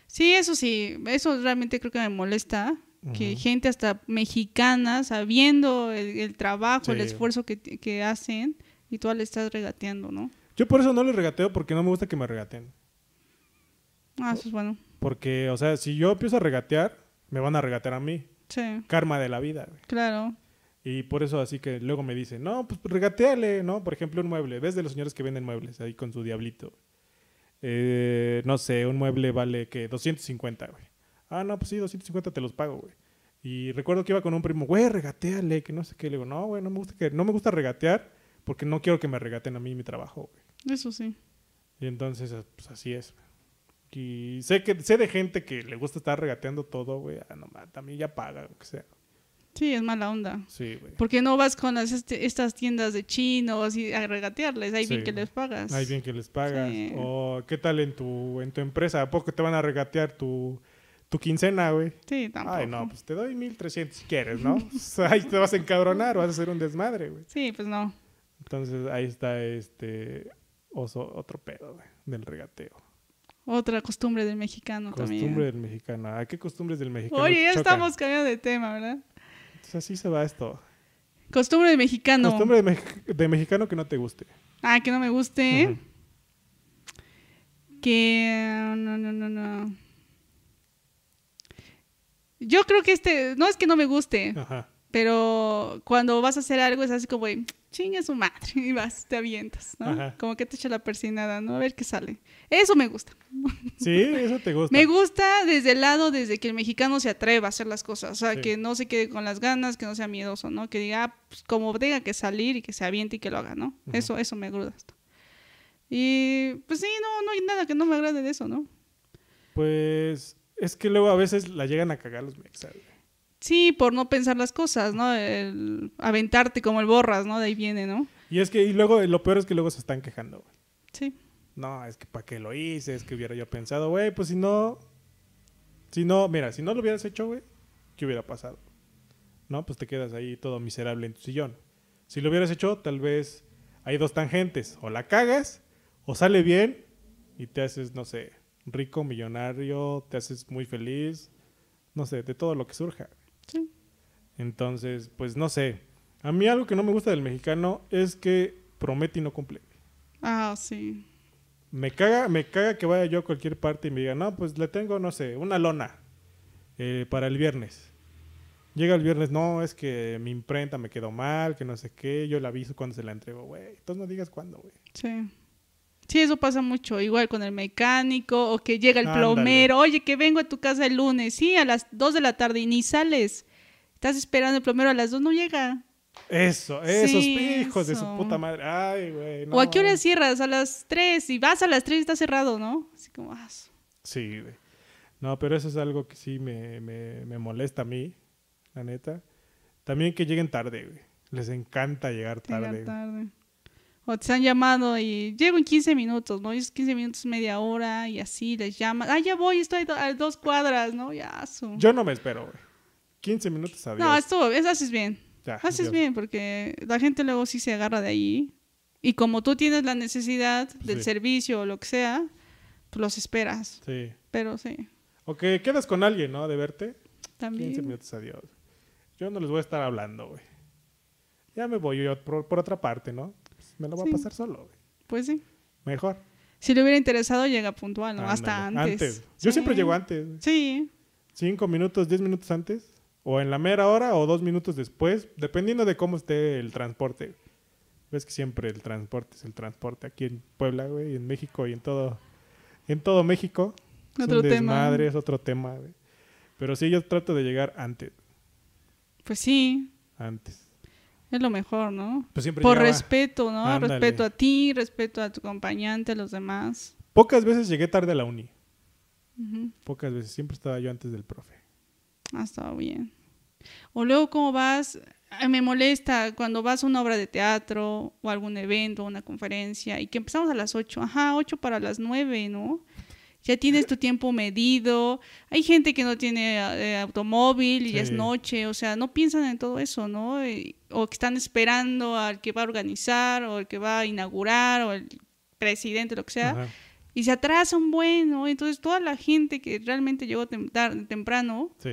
Sí, eso sí, eso realmente creo que me molesta. Que gente hasta mexicana, sabiendo el, el trabajo, el esfuerzo que, que hacen, y tú le estás regateando, ¿no? Yo por eso no les regateo porque no me gusta que me regateen. Ah, eso es bueno. Porque, o sea, si yo empiezo a regatear, me van a regatear a mí. Sí, Karma de la vida, güey. claro. Y por eso así que luego me dicen, no, pues regateale, ¿no? Por ejemplo, un mueble. ¿Ves de los señores que venden muebles ahí con su diablito? Eh, no sé, un mueble vale que 250, güey. Ah, no, pues sí, 250 te los pago, güey. Y recuerdo que iba con un primo, güey, regateale, que no sé qué. Le digo, no, güey, no me gusta que, no me gusta regatear porque no quiero que me regaten a mí mi trabajo, güey. Eso sí. Y entonces, eh, pues así es. Y sé que sé de gente que le gusta estar regateando todo, güey. Ah, no, también ya paga, lo que sea. Sí, es mala onda. Sí, güey. ¿Por qué no vas con las, este- estas tiendas de chinos y a regatearles? Ahí bien Sí. que les pagas. Hay bien que les pagas. Sí. O qué tal en tu, en tu empresa, ¿a poco te van a regatear tu, tu quincena, güey? Sí, tampoco. Ay, no, pues te doy 1300 si quieres, ¿no? Ahí te vas a encabronar, vas a hacer un desmadre, güey. Sí, pues no. Entonces ahí está este oso, otro pedo, güey, del regateo. Otra costumbre del mexicano Costumbre también. del mexicano. ¿A qué costumbres del mexicano? Oye, ya chocan? estamos cambiando de tema, ¿verdad? Entonces, así se va esto. Costumbre del mexicano. Costumbre de, mex- de mexicano que no te guste. Ah, que no me guste. Que. No, no, no, no. Yo creo que este. No es que no me guste, Ajá. Pero cuando vas a hacer algo es así como. Chinga su madre. Y vas, te avientas, ¿no? Ajá. Como que te echa la persinada, ¿no? A ver qué sale. Eso me gusta. Sí, eso te gusta. Me gusta desde el lado, desde que el mexicano se atreva a hacer las cosas. O sea, Sí. que no se quede con las ganas, que no sea miedoso, ¿no? Que diga, ah, pues, como tenga que salir y que se aviente y que lo haga, ¿no? Eso, eso me gusta. Y pues sí, no, no hay nada que no me agrade de eso, ¿no? Pues es que luego a veces la llegan a cagar los mexas. Sí, por no pensar las cosas, ¿no? El aventarte como el borras, ¿no? De ahí viene, ¿no? Y es que, y luego, lo peor es que luego se están quejando, güey. Sí. No, es que para qué lo hice, es que hubiera yo pensado, güey, pues si no, si no, mira, si no lo hubieras hecho, güey, ¿qué hubiera pasado? No, pues te quedas ahí todo miserable en tu sillón. Si lo hubieras hecho, tal vez hay dos tangentes, o la cagas, o sale bien y te haces, no sé, rico, millonario, te haces muy feliz, no sé, de todo lo que surja. Entonces, pues no sé. A mí algo que no me gusta del mexicano es que promete y no cumple. Ah, sí. Me caga, me caga que vaya yo a cualquier parte y me diga, no, pues le tengo, no sé, una lona eh, para el viernes. Llega el viernes, no, es que mi imprenta me quedó mal, que no sé qué, yo le aviso cuando se la entrego, güey. Entonces no digas cuándo, güey. Sí. Sí, eso pasa mucho. Igual con el mecánico o que llega el Ándale. plomero. Oye, que vengo a tu casa el lunes. Sí, a las 2 de la tarde y ni sales. Estás esperando el plomero a las 2, no llega. Eso, esos Sí, hijos de su puta madre. Ay, güey. O a qué hora cierras? A las 3. Y vas a las 3 y está cerrado, ¿no? Así como, ah, su- Sí, güey. No, pero eso es algo que sí me, me, me molesta a mí, la neta. También que lleguen tarde, güey. Les encanta llegar llega tarde. güey. tarde. O te han llamado y llego en 15 minutos, ¿no? Y esos 15 minutos, media hora y así les llaman. Ah, ya voy, estoy a dos cuadras, ¿no? Ya, su. Yo no me espero, güey. 15 minutos a No, estuvo, eso haces bien. Ya, Haces Dios. bien, porque la gente luego sí se agarra de ahí. Y como tú tienes la necesidad del Sí. servicio o lo que sea, pues los esperas. Sí. Pero sí, O que quedas con alguien, ¿no? De verte. 15 también. minutos, adiós. Yo no les voy a estar hablando, güey. Ya me voy yo por, por otra parte, ¿no? Pues me lo voy Sí. a pasar solo, güey. Pues sí. Mejor. Si le hubiera interesado, llega puntual, ¿no? Hasta Ándale, antes. Yo Sí. siempre llego antes. Sí, Cinco minutos, diez minutos antes. O en la mera hora o dos minutos después. Dependiendo de cómo esté el transporte. Ves que siempre el transporte es el transporte. Aquí en Puebla, güey. En México y en todo... En todo México. Es Otro un tema. es otro tema, güey. Pero sí, yo trato de llegar antes. pues sí, Antes. es lo mejor, ¿no? Pues siempre Por llegaba- respeto, ¿no? Ándale. Respeto a ti, respeto a tu acompañante, a los demás. Pocas veces llegué tarde a la uni. Pocas veces. Siempre estaba yo antes del profe. Ah, estaba bien. O luego, ¿cómo vas? Me molesta cuando vas a una obra de teatro o algún evento, una conferencia y que empezamos a las 8. Ajá, 8 para las 9, ¿no? Ya tienes tu tiempo medido. Hay gente que no tiene eh, automóvil y ya es noche. O sea, no piensan en todo eso, ¿no? Y- o que están esperando al que va a organizar o el que va a inaugurar o el presidente, lo que sea Ajá. y se atrasa un buen, ¿no? Entonces toda la gente que realmente llegó tem- temprano, Sí.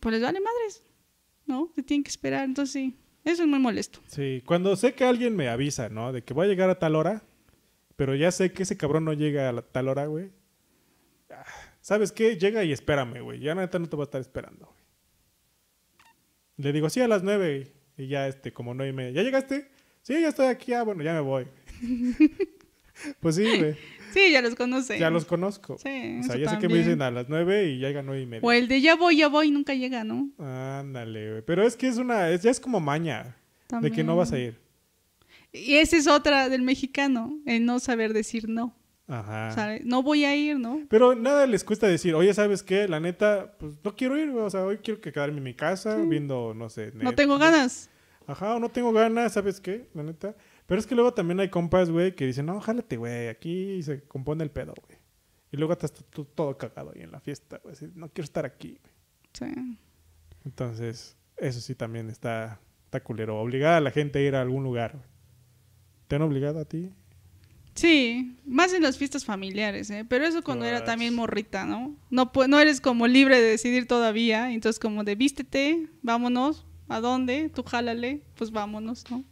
pues les vale madres, ¿no? Se tienen que esperar, entonces sí, eso es muy molesto. Sí. Cuando sé que alguien me avisa, ¿no? De que voy a llegar a tal hora. Pero ya sé que ese cabrón no llega a tal hora, güey. ah, ¿Sabes qué? Llega y espérame, güey. Ya neta no te voy a estar esperando, güey. Le digo, sí, a las nueve. Y ya, este, como nueve y media. ¿Ya llegaste? Sí, ya estoy aquí. Ah, bueno, ya me voy. pues sí, güey. Sí, ya los conocen. Ya los conozco. Sí, o sea, ya sé que me dicen a las nueve y ya llega nueve y media. O el de ya voy, ya voy, nunca llega, ¿no? Ándale, güey. Pero es que es una, es, ya es como maña de que no vas a ir. Y esa es otra del mexicano, el no saber decir no. Ajá. ¿sabes? No voy a ir, ¿no? Pero nada les cuesta decir, oye, ¿sabes qué? La neta, pues no quiero ir. O sea, hoy quiero que quedarme en mi casa Sí. viendo, no sé. No tengo ganas. Ajá, o no tengo ganas, ¿sabes qué? La neta. Pero es que luego también hay compas, güey, que dicen, no, jálate, güey, aquí se compone el pedo, güey. Y luego estás tú todo cagado ahí en la fiesta, güey. No quiero estar aquí, güey. Sí. Entonces, eso sí también está, está culero. Obligar a la gente a ir a algún lugar. güey. ¿Te han obligado a ti? Sí, más en las fiestas familiares, ¿eh? Pero eso cuando era también morrita, ¿no? No, no eres como libre de decidir todavía, entonces como de vístete, vámonos, ¿a dónde? Tú jálale, pues vámonos, ¿no?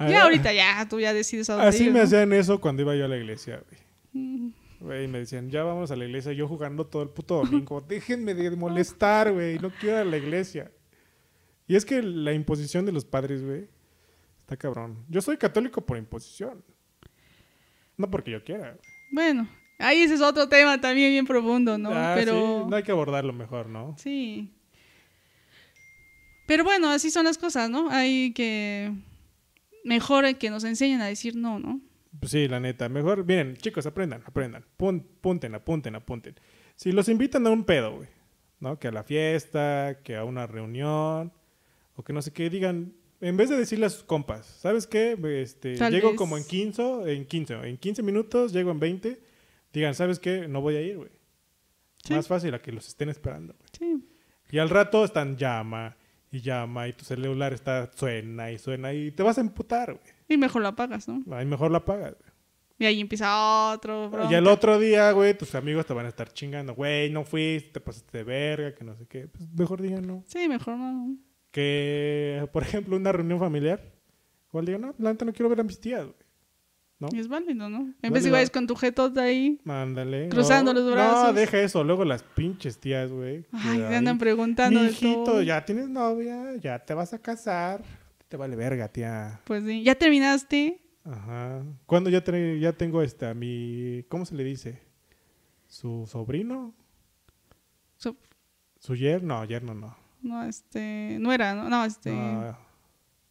Ya Ah, ahorita ya, tú ya decides a dónde Así ir, me ¿no? hacían eso cuando iba yo a la iglesia, güey. Mm, Güey, me decían, ya vamos a la iglesia. Yo jugando todo el puto domingo. Déjenme de molestar, güey. No quiero ir a la iglesia. Y es que la imposición de los padres, güey, está cabrón. Yo soy católico por imposición. No porque yo quiera. güey. Bueno, ahí ese es otro tema también bien profundo, ¿no? Ah, Pero sí, no hay que abordarlo mejor, ¿no? sí. Pero bueno, así son las cosas, ¿no? Hay que mejor que nos enseñen a decir no, ¿no? Pues sí, la neta. Mejor, miren, chicos, aprendan, aprendan. Pun- punten, apunten, apunten. Si los invitan a un pedo, güey, ¿no? Que a la fiesta, que a una reunión, o que no sé qué, digan, en vez de decirle a sus compas, ¿sabes qué? Este, Tal llego vez. como en 15, en 15, en 15 minutos, llego en 20, digan, ¿sabes qué? No voy a ir, güey. Sí. Más fácil a que los estén esperando. güey. Sí. Y al rato están llama y llama y tu celular está suena y suena y te vas a emputar, güey. Y mejor lo apagas, ¿no? Ahí mejor la pagas, güey. Y ahí empieza otro. Y al otro día, güey, tus amigos te van a estar chingando. Güey, no fuiste, te pasaste de verga, que no sé qué. Pues mejor digan no. Sí, mejor no. Que, por ejemplo, una reunión familiar. Igual digan, no, la neta no quiero ver a mis tías, güey. ¿No? Y es válido, ¿no? En vez de con tu de ahí. Mándale. Cruzando no, los brazos. No, deja eso. Luego las pinches tías, güey. Ay, te andan preguntando. Mi hijito, ya tienes novia, ya te vas a casar. Te vale verga, tía. Pues sí. ¿Ya terminaste? Ajá. ¿Cuándo ya, ya tengo esta, mi... ¿Cómo se le dice? ¿Su sobrino? Su, ¿Su yerno? No, yerno no. No, este... No era, no, no este...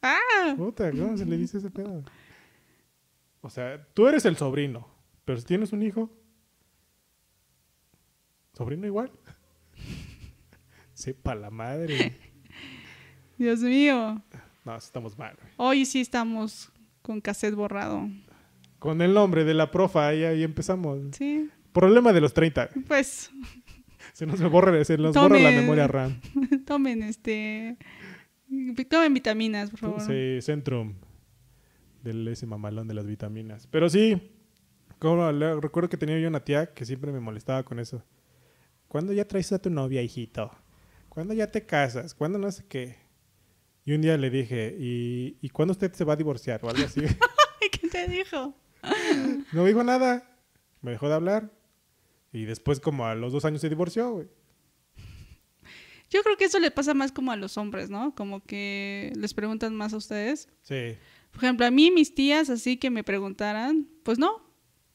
¡Ah! Puta, ¿cómo se le dice ese pedo? O sea, tú eres el sobrino, pero si tienes un hijo... ¿Sobrino igual? Sepa la madre. Dios mío. No, estamos mal. Hoy sí estamos con cassette borrado. Con el nombre de la profa, ahí, ahí empezamos. Sí. Problema de los 30. Pues. Se nos borra, se nos borra la memoria RAM. Tomen este. Tomen vitaminas, por favor. Sí, Centrum. Del ese mamalón de las vitaminas. Pero sí, como, recuerdo que tenía yo una tía que siempre me molestaba con eso. ¿Cuándo ya traes a tu novia, hijito? ¿Cuándo ya te casas? ¿Cuándo no sé qué? Y un día le dije, ¿y, ¿y cuándo usted se va a divorciar? O algo así. ¿Qué te dijo? no dijo nada. Me dejó de hablar. Y después, como a los dos años, se divorció, güey. Yo creo que eso le pasa más como a los hombres, ¿no? Como que les preguntan más a ustedes. Sí. Por ejemplo, a mí mis tías, así que me preguntaran, pues no.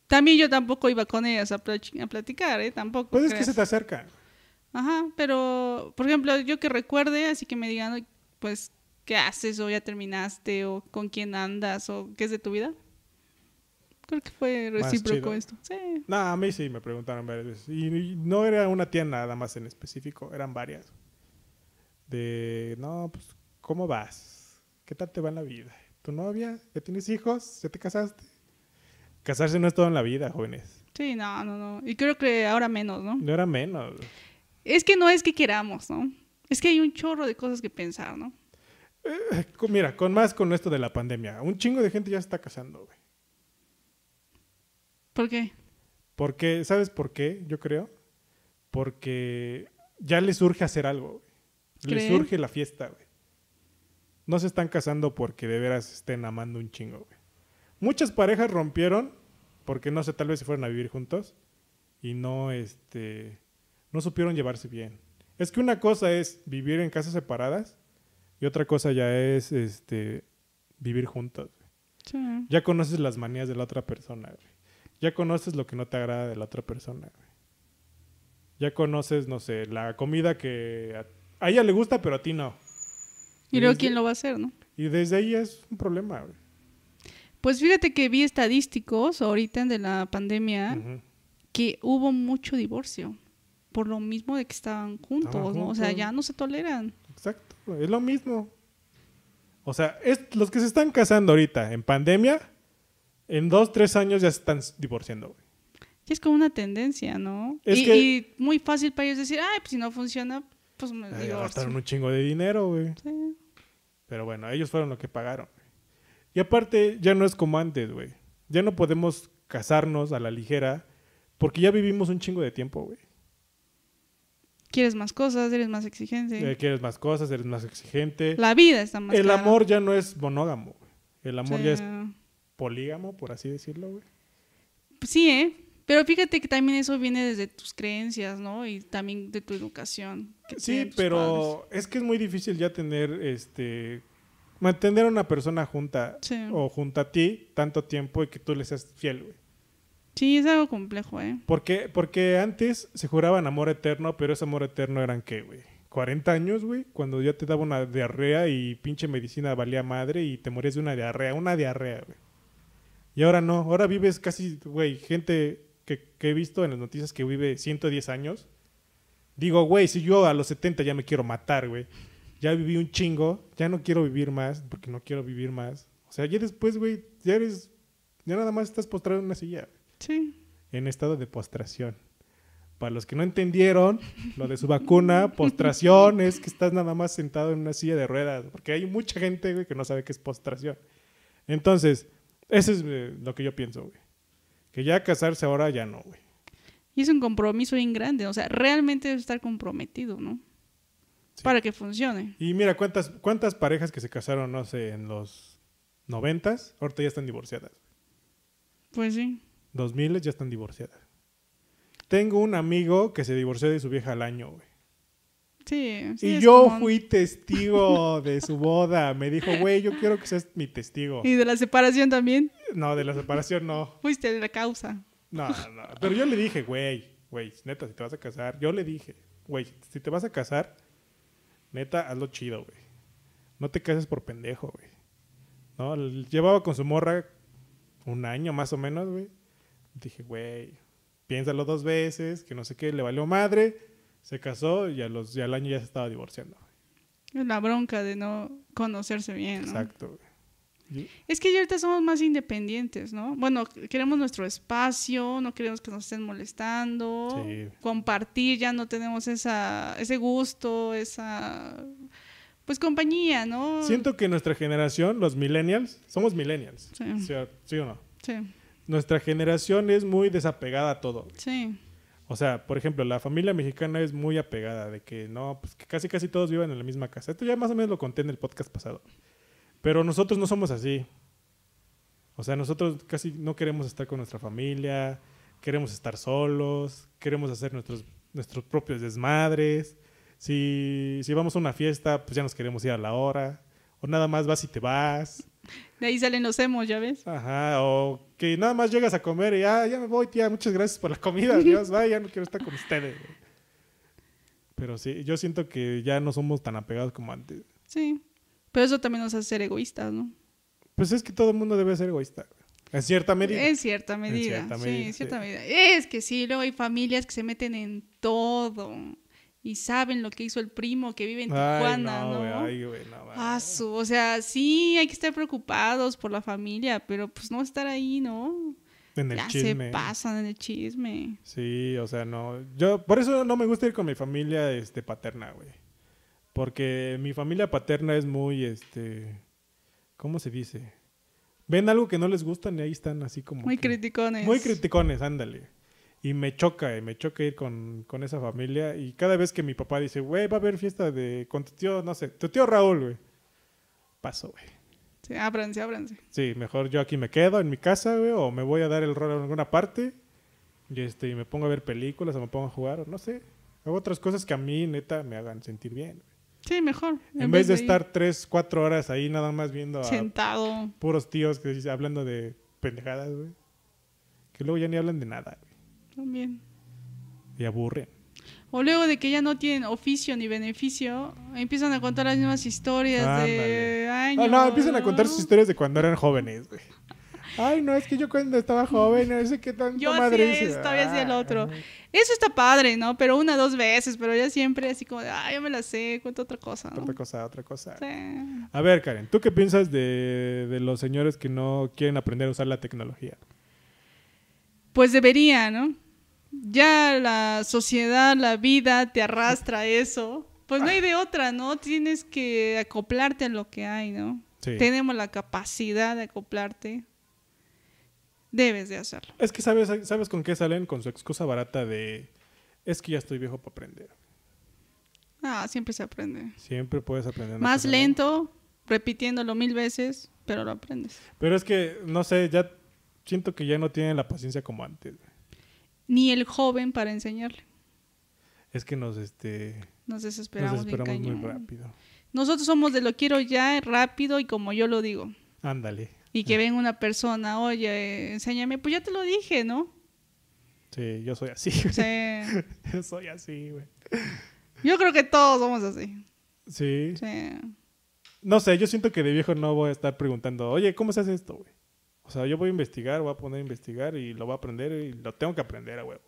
También yo tampoco iba con ellas a, platicar, ¿eh? Tampoco. Pues es que se te acerca. Ajá, pero, por ejemplo, yo que recuerde, así que me digan, pues, qué haces o ya terminaste o con quién andas o qué es de tu vida. Creo que fue recíproco esto. Sí. No, a mí sí me preguntaron varias veces. Y no era una tía nada más en específico, eran varias. De, no, pues, ¿cómo vas? ¿Qué tal te va en la vida? ¿Tu novia? ¿Ya tienes hijos? ¿Ya te casaste? Casarse no es todo en la vida, jóvenes. Sí, no, no, no. Y creo que ahora menos, ¿no? No era menos. Es que no es que queramos, ¿no? Es que hay un chorro de cosas que pensar, ¿no? Eh, mira, con más con esto de la pandemia, un chingo de gente ya se está casando, güey. ¿Por qué? Porque, ¿sabes por qué? Yo creo. Porque ya les surge hacer algo, güey. Les surge la fiesta, güey. No se están casando porque de veras estén amando un chingo, güey. Muchas parejas rompieron porque no sé, tal vez se fueron a vivir juntos y no, este, no supieron llevarse bien. Es que una cosa es vivir en casas separadas y otra cosa ya es este vivir juntos. Ya conoces las manías de la otra persona, Ya conoces lo que no te agrada de la otra persona, Ya conoces, no sé, la comida que a, ella le gusta, pero a ti no. Y, luego quién lo va a hacer, ¿no? Y desde ahí es un problema, Pues fíjate que vi estadísticos ahorita de la pandemia que hubo mucho divorcio por lo mismo de que estaban juntos, ¿no? O sea, ya no se toleran. Exacto, es lo mismo. O sea, es, los que se están casando ahorita en pandemia, en dos, tres años ya se están divorciando, güey. Y es como una tendencia, ¿no? y, muy fácil para ellos decir, ay, pues si no funciona, pues me divorcio. Gastaron un chingo de dinero, güey. Sí. Pero bueno, ellos fueron los que pagaron. Y aparte, ya no es como antes, güey. Ya no podemos casarnos a la ligera porque ya vivimos un chingo de tiempo, güey. Quieres más cosas, eres más exigente. Eh, quieres más cosas, eres más exigente. La vida está más El amor ya no es monógamo. El amor ya es polígamo, por así decirlo, güey. Sí, ¿eh? Pero fíjate que también eso viene desde tus creencias, ¿no? Y también de tu educación. Sí, pero es que es muy difícil ya tener, este, mantener a una persona junta o junto a ti tanto tiempo y que tú le seas fiel, güey. Sí, es algo complejo, ¿eh? Porque, porque antes se juraban amor eterno, pero ese amor eterno eran qué, güey. 40 años, güey, cuando ya te daba una diarrea y pinche medicina valía madre y te morías de una diarrea, una diarrea, güey. Y ahora no, ahora vives casi, güey, gente que, que, he visto en las noticias que vive 110 años. Digo, güey, si yo a los 70 ya me quiero matar, güey. Ya viví un chingo, ya no quiero vivir más, porque no quiero vivir más. O sea, ya después, güey, ya eres, ya nada más estás postrado en una silla. Sí. En estado de postración. Para los que no entendieron lo de su vacuna, postración es que estás nada más sentado en una silla de ruedas, porque hay mucha gente güey, que no sabe qué es postración. Entonces, eso es eh, lo que yo pienso, güey. Que ya casarse ahora ya no, güey. Y es un compromiso bien grande, o sea, realmente debe estar comprometido, ¿no? Sí. Para que funcione. Y mira, ¿cuántas, cuántas parejas que se casaron, no sé, en los noventas, ahorita ya están divorciadas. Pues sí. Dos miles ya están divorciadas. Tengo un amigo que se divorció de su vieja al año, güey. Sí. sí y yo fui testigo de su boda. Me dijo, güey, yo quiero que seas mi testigo. Y de la separación también. No, de la separación no. Fuiste de la causa. No, no. Pero yo le dije, güey, güey, neta, si te vas a casar, yo le dije, güey, si te vas a casar, neta, hazlo chido, güey. No te cases por pendejo, güey. ¿No? Llevaba con su morra un año más o menos, güey. Dije, güey, piénsalo dos veces, que no sé qué, le valió madre, se casó y, a los, y al año ya se estaba divorciando. La bronca de no conocerse bien, ¿no? Exacto, Es que ya ahorita somos más independientes, ¿no? Bueno, queremos nuestro espacio, no queremos que nos estén molestando. Sí. Compartir, ya no tenemos esa, ese gusto, esa pues compañía, ¿no? Siento que nuestra generación, los millennials, somos millennials. Sí. ¿Sí, o- sí o no? Sí, Nuestra generación es muy desapegada a todo. sí. O sea, por ejemplo, la familia mexicana es muy apegada de que no, pues que casi casi todos vivan en la misma casa. Esto ya más o menos lo conté en el podcast pasado. Pero nosotros no somos así. O sea, nosotros casi no queremos estar con nuestra familia, queremos estar solos, queremos hacer nuestros, nuestros propios desmadres. Si, si vamos a una fiesta, pues ya nos queremos ir a la hora. O nada más vas y te vas. De ahí salen los emos, ¿ya ves? Ajá, o que nada más llegas a comer y ya, ya me voy, tía, muchas gracias por la comida, Dios, vaya, ya no quiero estar con ustedes. güey". Pero sí, yo siento que ya no somos tan apegados como antes. Sí. Pero eso también nos hace ser egoístas, ¿no? Pues es que todo el mundo debe ser egoísta, en cierta medida. En cierta medida. cierta sí, en cierta sí. medida. Es que sí, luego hay familias que se meten en todo y saben lo que hizo el primo que vive en Ay, Tijuana, no, ¿no? güey, ay, güey, no. Ah, su- o sea, sí, hay que estar preocupados por la familia, pero pues no estar ahí, ¿no? en el ya chisme. se pasan en el chisme. Sí, o sea, no. Yo, por eso no me gusta ir con mi familia este, paterna, güey. Porque mi familia paterna es muy, este. ¿Cómo se dice? Ven algo que no les gusta y ahí están así como. Muy que- criticones. Muy criticones, ándale. Y me choca, eh, me choca ir con, con esa familia. Y cada vez que mi papá dice, güey, va a haber fiesta de con tu tío, no sé, tu tío Raúl, güey. Paso, güey. Sí, ábranse, ábranse. Sí, mejor yo aquí me quedo en mi casa, güey, o me voy a dar el rol en alguna parte. Y este, y me pongo a ver películas o me pongo a jugar, o no sé. Hago otras cosas que a mí, neta, me hagan sentir bien. güey. Sí, mejor. En, vez de estar tres, cuatro horas ahí nada más viendo a sentado. puros tíos que hablando de pendejadas, güey. Que luego ya ni hablan de nada, güey. También. Y aburren. O luego de que ya no tienen oficio ni beneficio, empiezan a contar las mismas historias de años. Ah, no, empiezan a contar sus historias de cuando eran jóvenes, güey. Ay, no, es que yo cuando estaba joven, no sé qué tanto Yo madre esto, yo hacía el Ah, otro. Eso está padre, ¿no? Pero una, dos veces, pero ya siempre así como de, ay, yo me la sé, cuento otra cosa, ¿no? Otra cosa, otra cosa. Sí. A ver, Karen, ¿tú qué piensas de, de los señores que no quieren aprender a usar la tecnología? Pues debería, ¿no? Ya la sociedad, la vida te arrastra a eso. Pues no hay de otra, ¿no? Tienes que acoplarte a lo que hay, ¿no? Sí. Tenemos la capacidad de acoplarte. Debes de hacerlo. Es que sabes, sabes con qué salen con su excusa barata de es que ya estoy viejo para aprender. Ah, siempre se aprende. Siempre puedes aprender. Más lento, repitiéndolo mil veces, pero lo aprendes. Pero es que, no sé, ya siento que ya no tienen la paciencia como antes. güey. Ni el joven para enseñarle. Es que nos, este, Nos nos desesperamos, bien esperamos muy rápido. Nosotros somos de lo quiero ya, rápido y como yo lo digo. Ándale. Y que venga una persona, oye, enséñame, pues ya te lo dije, ¿no? Sí, yo soy así. Sea, yo soy así, güey. yo creo que todos somos así. Sí. Sea, No sé, yo siento que de viejo no voy a estar preguntando, oye, ¿cómo se hace esto, güey? O sea, yo voy a investigar, voy a poner a investigar y lo voy a aprender y lo tengo que aprender a huevo.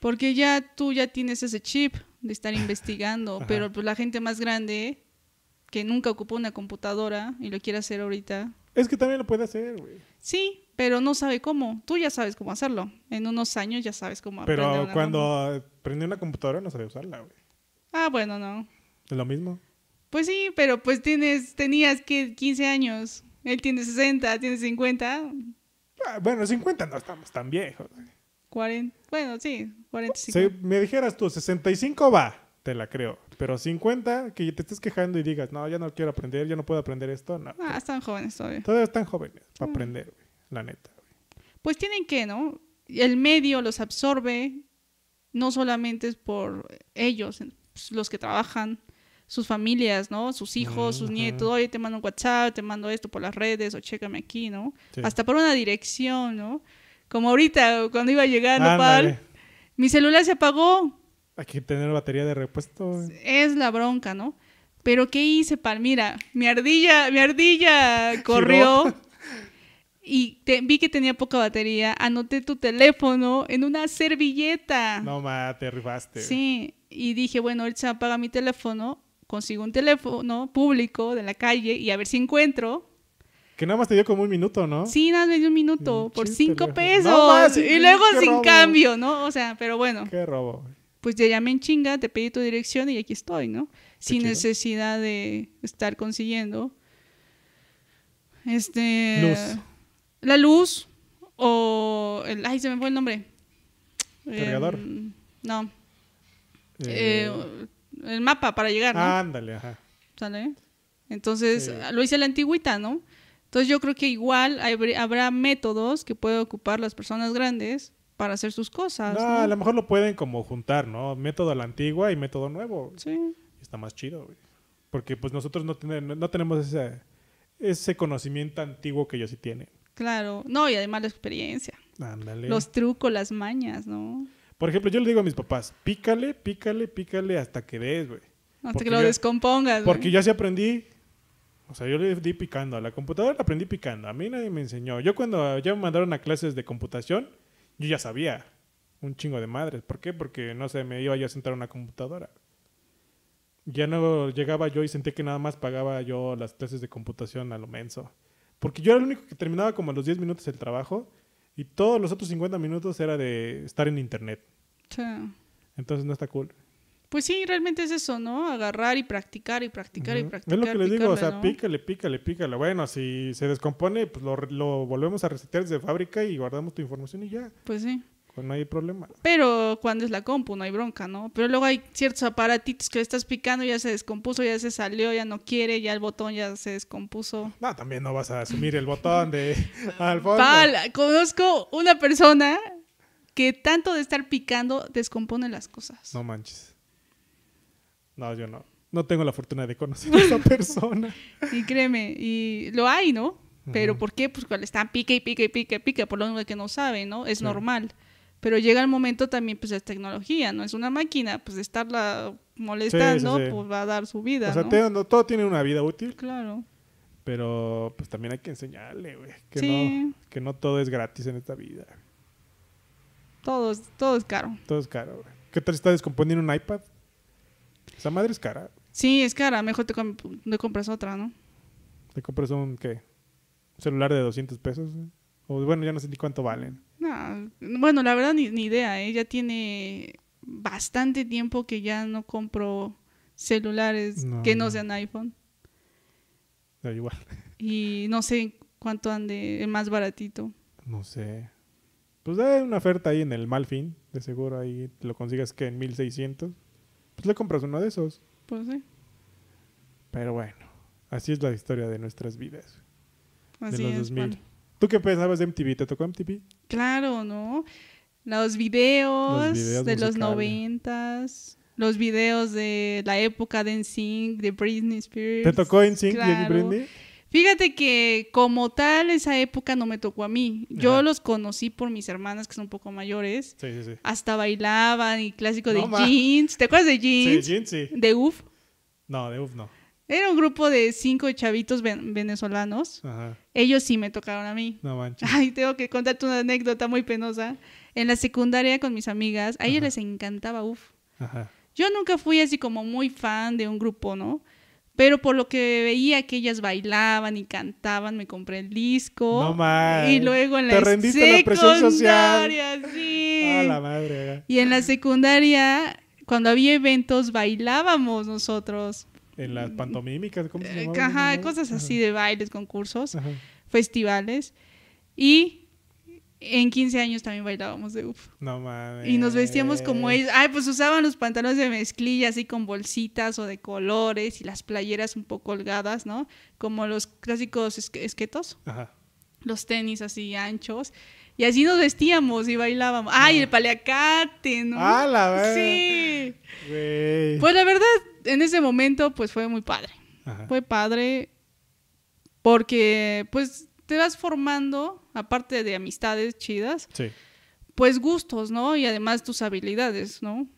porque ya tú ya tienes ese chip de estar investigando, pero pues la gente más grande que nunca ocupó una computadora y lo quiere hacer ahorita, Es que también lo puede hacer, güey. sí, pero no sabe cómo. Tú ya sabes cómo hacerlo. En unos años ya sabes cómo aprender Pero cuando prendí una computadora no sabía usarla, güey. Ah, bueno, no. Es lo mismo. Pues sí, pero pues tienes, tenías que 15 años. Él tiene 60, tiene 50. Ah, bueno, 50 no estamos tan viejos. güey. 40, bueno, sí, 45. Si me dijeras tú, 65 va, te la creo. Pero 50, que te estés quejando y digas, no, ya no quiero aprender, ya no puedo aprender esto, no. Ah, están jóvenes todavía. Todavía están jóvenes para aprender, güey, la neta. güey. Pues tienen que, ¿no? El medio los absorbe, no solamente es por ellos, pues, los que trabajan, sus familias, ¿no? Sus hijos, sus nietos, oye, te mando un WhatsApp, te mando esto por las redes, o chécame aquí, ¿no? Sí. Hasta por una dirección, ¿no? Como ahorita, cuando iba llegando, Ándale. Pal, mi celular se apagó, Hay que tener batería de repuesto. es la bronca, ¿no? Pero ¿qué hice, Pal? Mira, mi ardilla, mi ardilla corrió y te- vi que tenía poca batería, anoté tu teléfono en una servilleta. No, ma, te rifaste. Sí, y dije, bueno, ahorita se apaga mi teléfono, consigo un teléfono público de la calle y a ver si encuentro. Que nada más te dio como un minuto, ¿no? Sí, nada, me dio un minuto Mm, por cinco pesos. No más, y luego sin robo. cambio, ¿no? O sea, pero bueno, Qué robo. pues ya llamé en chinga, te pedí tu dirección y aquí estoy, ¿no? Sin chido. necesidad de estar consiguiendo. Este. Luz. La luz o. El, ay, se me fue el nombre. ¿Cargador? Em, no. Eh, Eh, el mapa para llegar, ¿no? ándale, ajá. ¿Sale? Entonces, Sí. lo hice a la antigüita, ¿no? Entonces yo creo que igual habr- habrá métodos que pueden ocupar las personas grandes para hacer sus cosas, No, ¿no? a lo mejor lo pueden como juntar, ¿no? Método a la antigua y método nuevo. Sí, Está más chido, güey. Porque pues nosotros no, tenemos no tenemos ese, ese conocimiento antiguo que ellos sí tienen. claro. No, y además la experiencia. Ándale. Los trucos, las mañas, ¿no? Por ejemplo, yo le digo a mis papás, pícale, pícale, pícale hasta que des, güey. Hasta Porque que lo yo- descompongas. Porque yo así aprendí. O sea, yo le di picando. A la computadora la aprendí picando. A mí nadie me enseñó. Yo cuando ya me mandaron a clases de computación, yo ya sabía un chingo de madres. ¿Por qué? Porque, no sé, me iba yo a sentar a una computadora. Ya no llegaba yo y sentí que nada más pagaba yo las clases de computación a lo menso. Porque yo era el único que terminaba como a los 10 minutos el trabajo y todos los otros 50 minutos era de estar en internet. Sí. Entonces no está cool. Pues sí, realmente es eso, ¿no? Agarrar y practicar y practicar y Ujú. practicar. Es lo que les digo, o sea, ¿no? pícale, pícale, pícale. Bueno, si se descompone, pues lo, lo volvemos a resetear desde fábrica y guardamos tu información y ya, Pues sí. Pues no hay problema. Pero cuando es la compu no hay bronca, ¿no? Pero luego hay ciertos aparatitos que le estás picando, ya se descompuso, ya se salió, ya no quiere, ya el botón ya se descompuso. No, también no vas a asumir el botón de al fondo. Pal, conozco una persona que tanto de estar picando descompone las cosas. No manches. No, yo no. No tengo la fortuna de conocer a esa persona. Y créeme, y lo hay, ¿no? Pero Ujú. ¿por qué? Pues cuando están pica y pica y pica y pica, por lo menos que no saben, ¿no? Es Sí. normal. Pero llega el momento también, pues es tecnología, ¿no? Es una máquina, pues de estarla molestando, Sí, sí, sí. pues va a dar su vida, O sea, ¿no? te- no, todo tiene una vida útil, Claro. pero pues también hay que enseñarle, güey. Que, Sí. no, que no todo es gratis en esta vida. Todo, es- todo es caro. Todo es caro, güey. ¿Qué tal si está descomponiendo un iPad? Esa madre es cara. Sí, es cara. Mejor te, te compras otra, ¿no? Te compras un, ¿qué? Un celular de 200 pesos. O bueno, ya no sé ni cuánto valen. No, bueno, la verdad ni, ni idea. ¿eh? Ya tiene bastante tiempo que ya no compro celulares No, que no no. sean iPhone. Da igual. Y no sé cuánto ande el más baratito. No sé. Pues hay una oferta ahí en el Malfin. De seguro ahí lo consigas que en 1600. Pues le compras uno de esos. Pues sí. Pero bueno, así es la historia de nuestras vidas. Así de los es. 2000. Juan. ¿Tú qué pensabas de MTV? ¿Te tocó MTV? Claro, ¿no? Los videos, Los videos de los noventas, los videos de la época de NSYNC, de Britney Spears. ¿Te tocó NSYNC y claro. Britney? Fíjate que como tal esa época no me tocó a mí. Yo Ajá. los conocí por mis hermanas que son un poco mayores. Sí, sí, sí. Hasta bailaban y clásico No de ma. jeans. ¿Te acuerdas de Sí, jeans? Jean, sí. De UF. No, de UF no. Era un grupo de cinco chavitos ven- venezolanos. Ajá. Ellos sí me tocaron a mí. No manches. Ay, tengo que contarte una anécdota muy penosa. En la secundaria con mis amigas, a ellas Ajá. les encantaba UF. Ajá. Yo nunca fui así como muy fan de un grupo, ¿no? Pero por lo que veía que ellas bailaban y cantaban, me compré el disco. No más. Y luego en la Te rendiste a la presión social. secundaria, sí. Ah, la madre. ajá. Y en la secundaria, cuando había eventos, bailábamos nosotros. En las pantomímicas, ¿cómo se Eh, llamaban? Ajá, cosas Ajá. así de bailes, concursos, Ajá. festivales. Y En 15 años también bailábamos de UF. No mames. Y nos vestíamos como ellos. Ay, pues usaban los pantalones de mezclilla así con bolsitas o de colores y las playeras un poco holgadas, ¿no? Como los clásicos esque- esquetos, Ajá. los tenis así anchos. Y así nos vestíamos y bailábamos. Ay, el paliacate, ¿no? ¡Ah, la verga! Sí. Pues la verdad, en ese momento, pues fue muy padre. Ajá. Fue padre porque, pues, te vas formando, aparte de amistades chidas, Sí. pues gustos, ¿no? Y además tus habilidades, ¿no?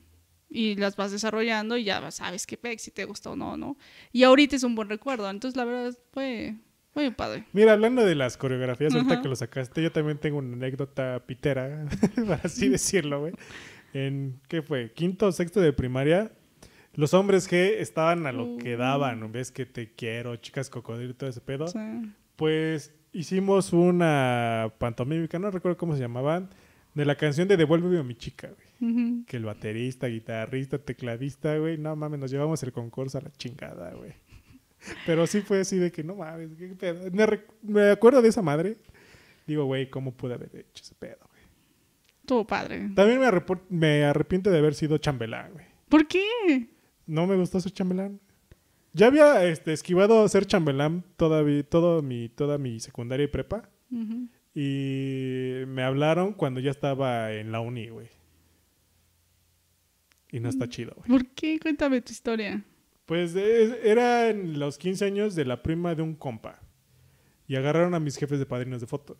Y las vas desarrollando y ya sabes qué pex, si te gusta o no, ¿no? Y ahorita es un buen recuerdo. Entonces, la verdad, fue muy padre. Mira, hablando de las coreografías, ahorita Ajá. que lo sacaste, yo también tengo una anécdota pitera, para así decirlo, güey. En, ¿qué fue? Quinto o sexto de primaria, los hombres que estaban a lo que daban, ves que te quiero, chicas cocodrilo y todo ese pedo, pues hicimos una pantomímica, no recuerdo cómo se llamaban, de la canción de Devuélveme a mi chica, güey. Que el baterista, guitarrista, tecladista, güey, no mames, nos llevamos el concurso a la chingada, güey. Pero sí fue así de que no mames, qué pedo. Me, me acuerdo de esa madre. Digo, güey, ¿cómo pude haber hecho ese pedo, güey? Estuvo padre. También me, me arrepiento de haber sido chambelán, güey. ¿Por qué? No me gustó ser chambelán. Ya había este, esquivado ser chambelán todavía, todo mi, toda mi secundaria y prepa. Y me hablaron cuando ya estaba en la uni, güey. Y no está chido, güey. ¿Por qué? Cuéntame tu historia. Pues es- eran los 15 años de la prima de un compa. Y agarraron a mis jefes de padrinos de foto.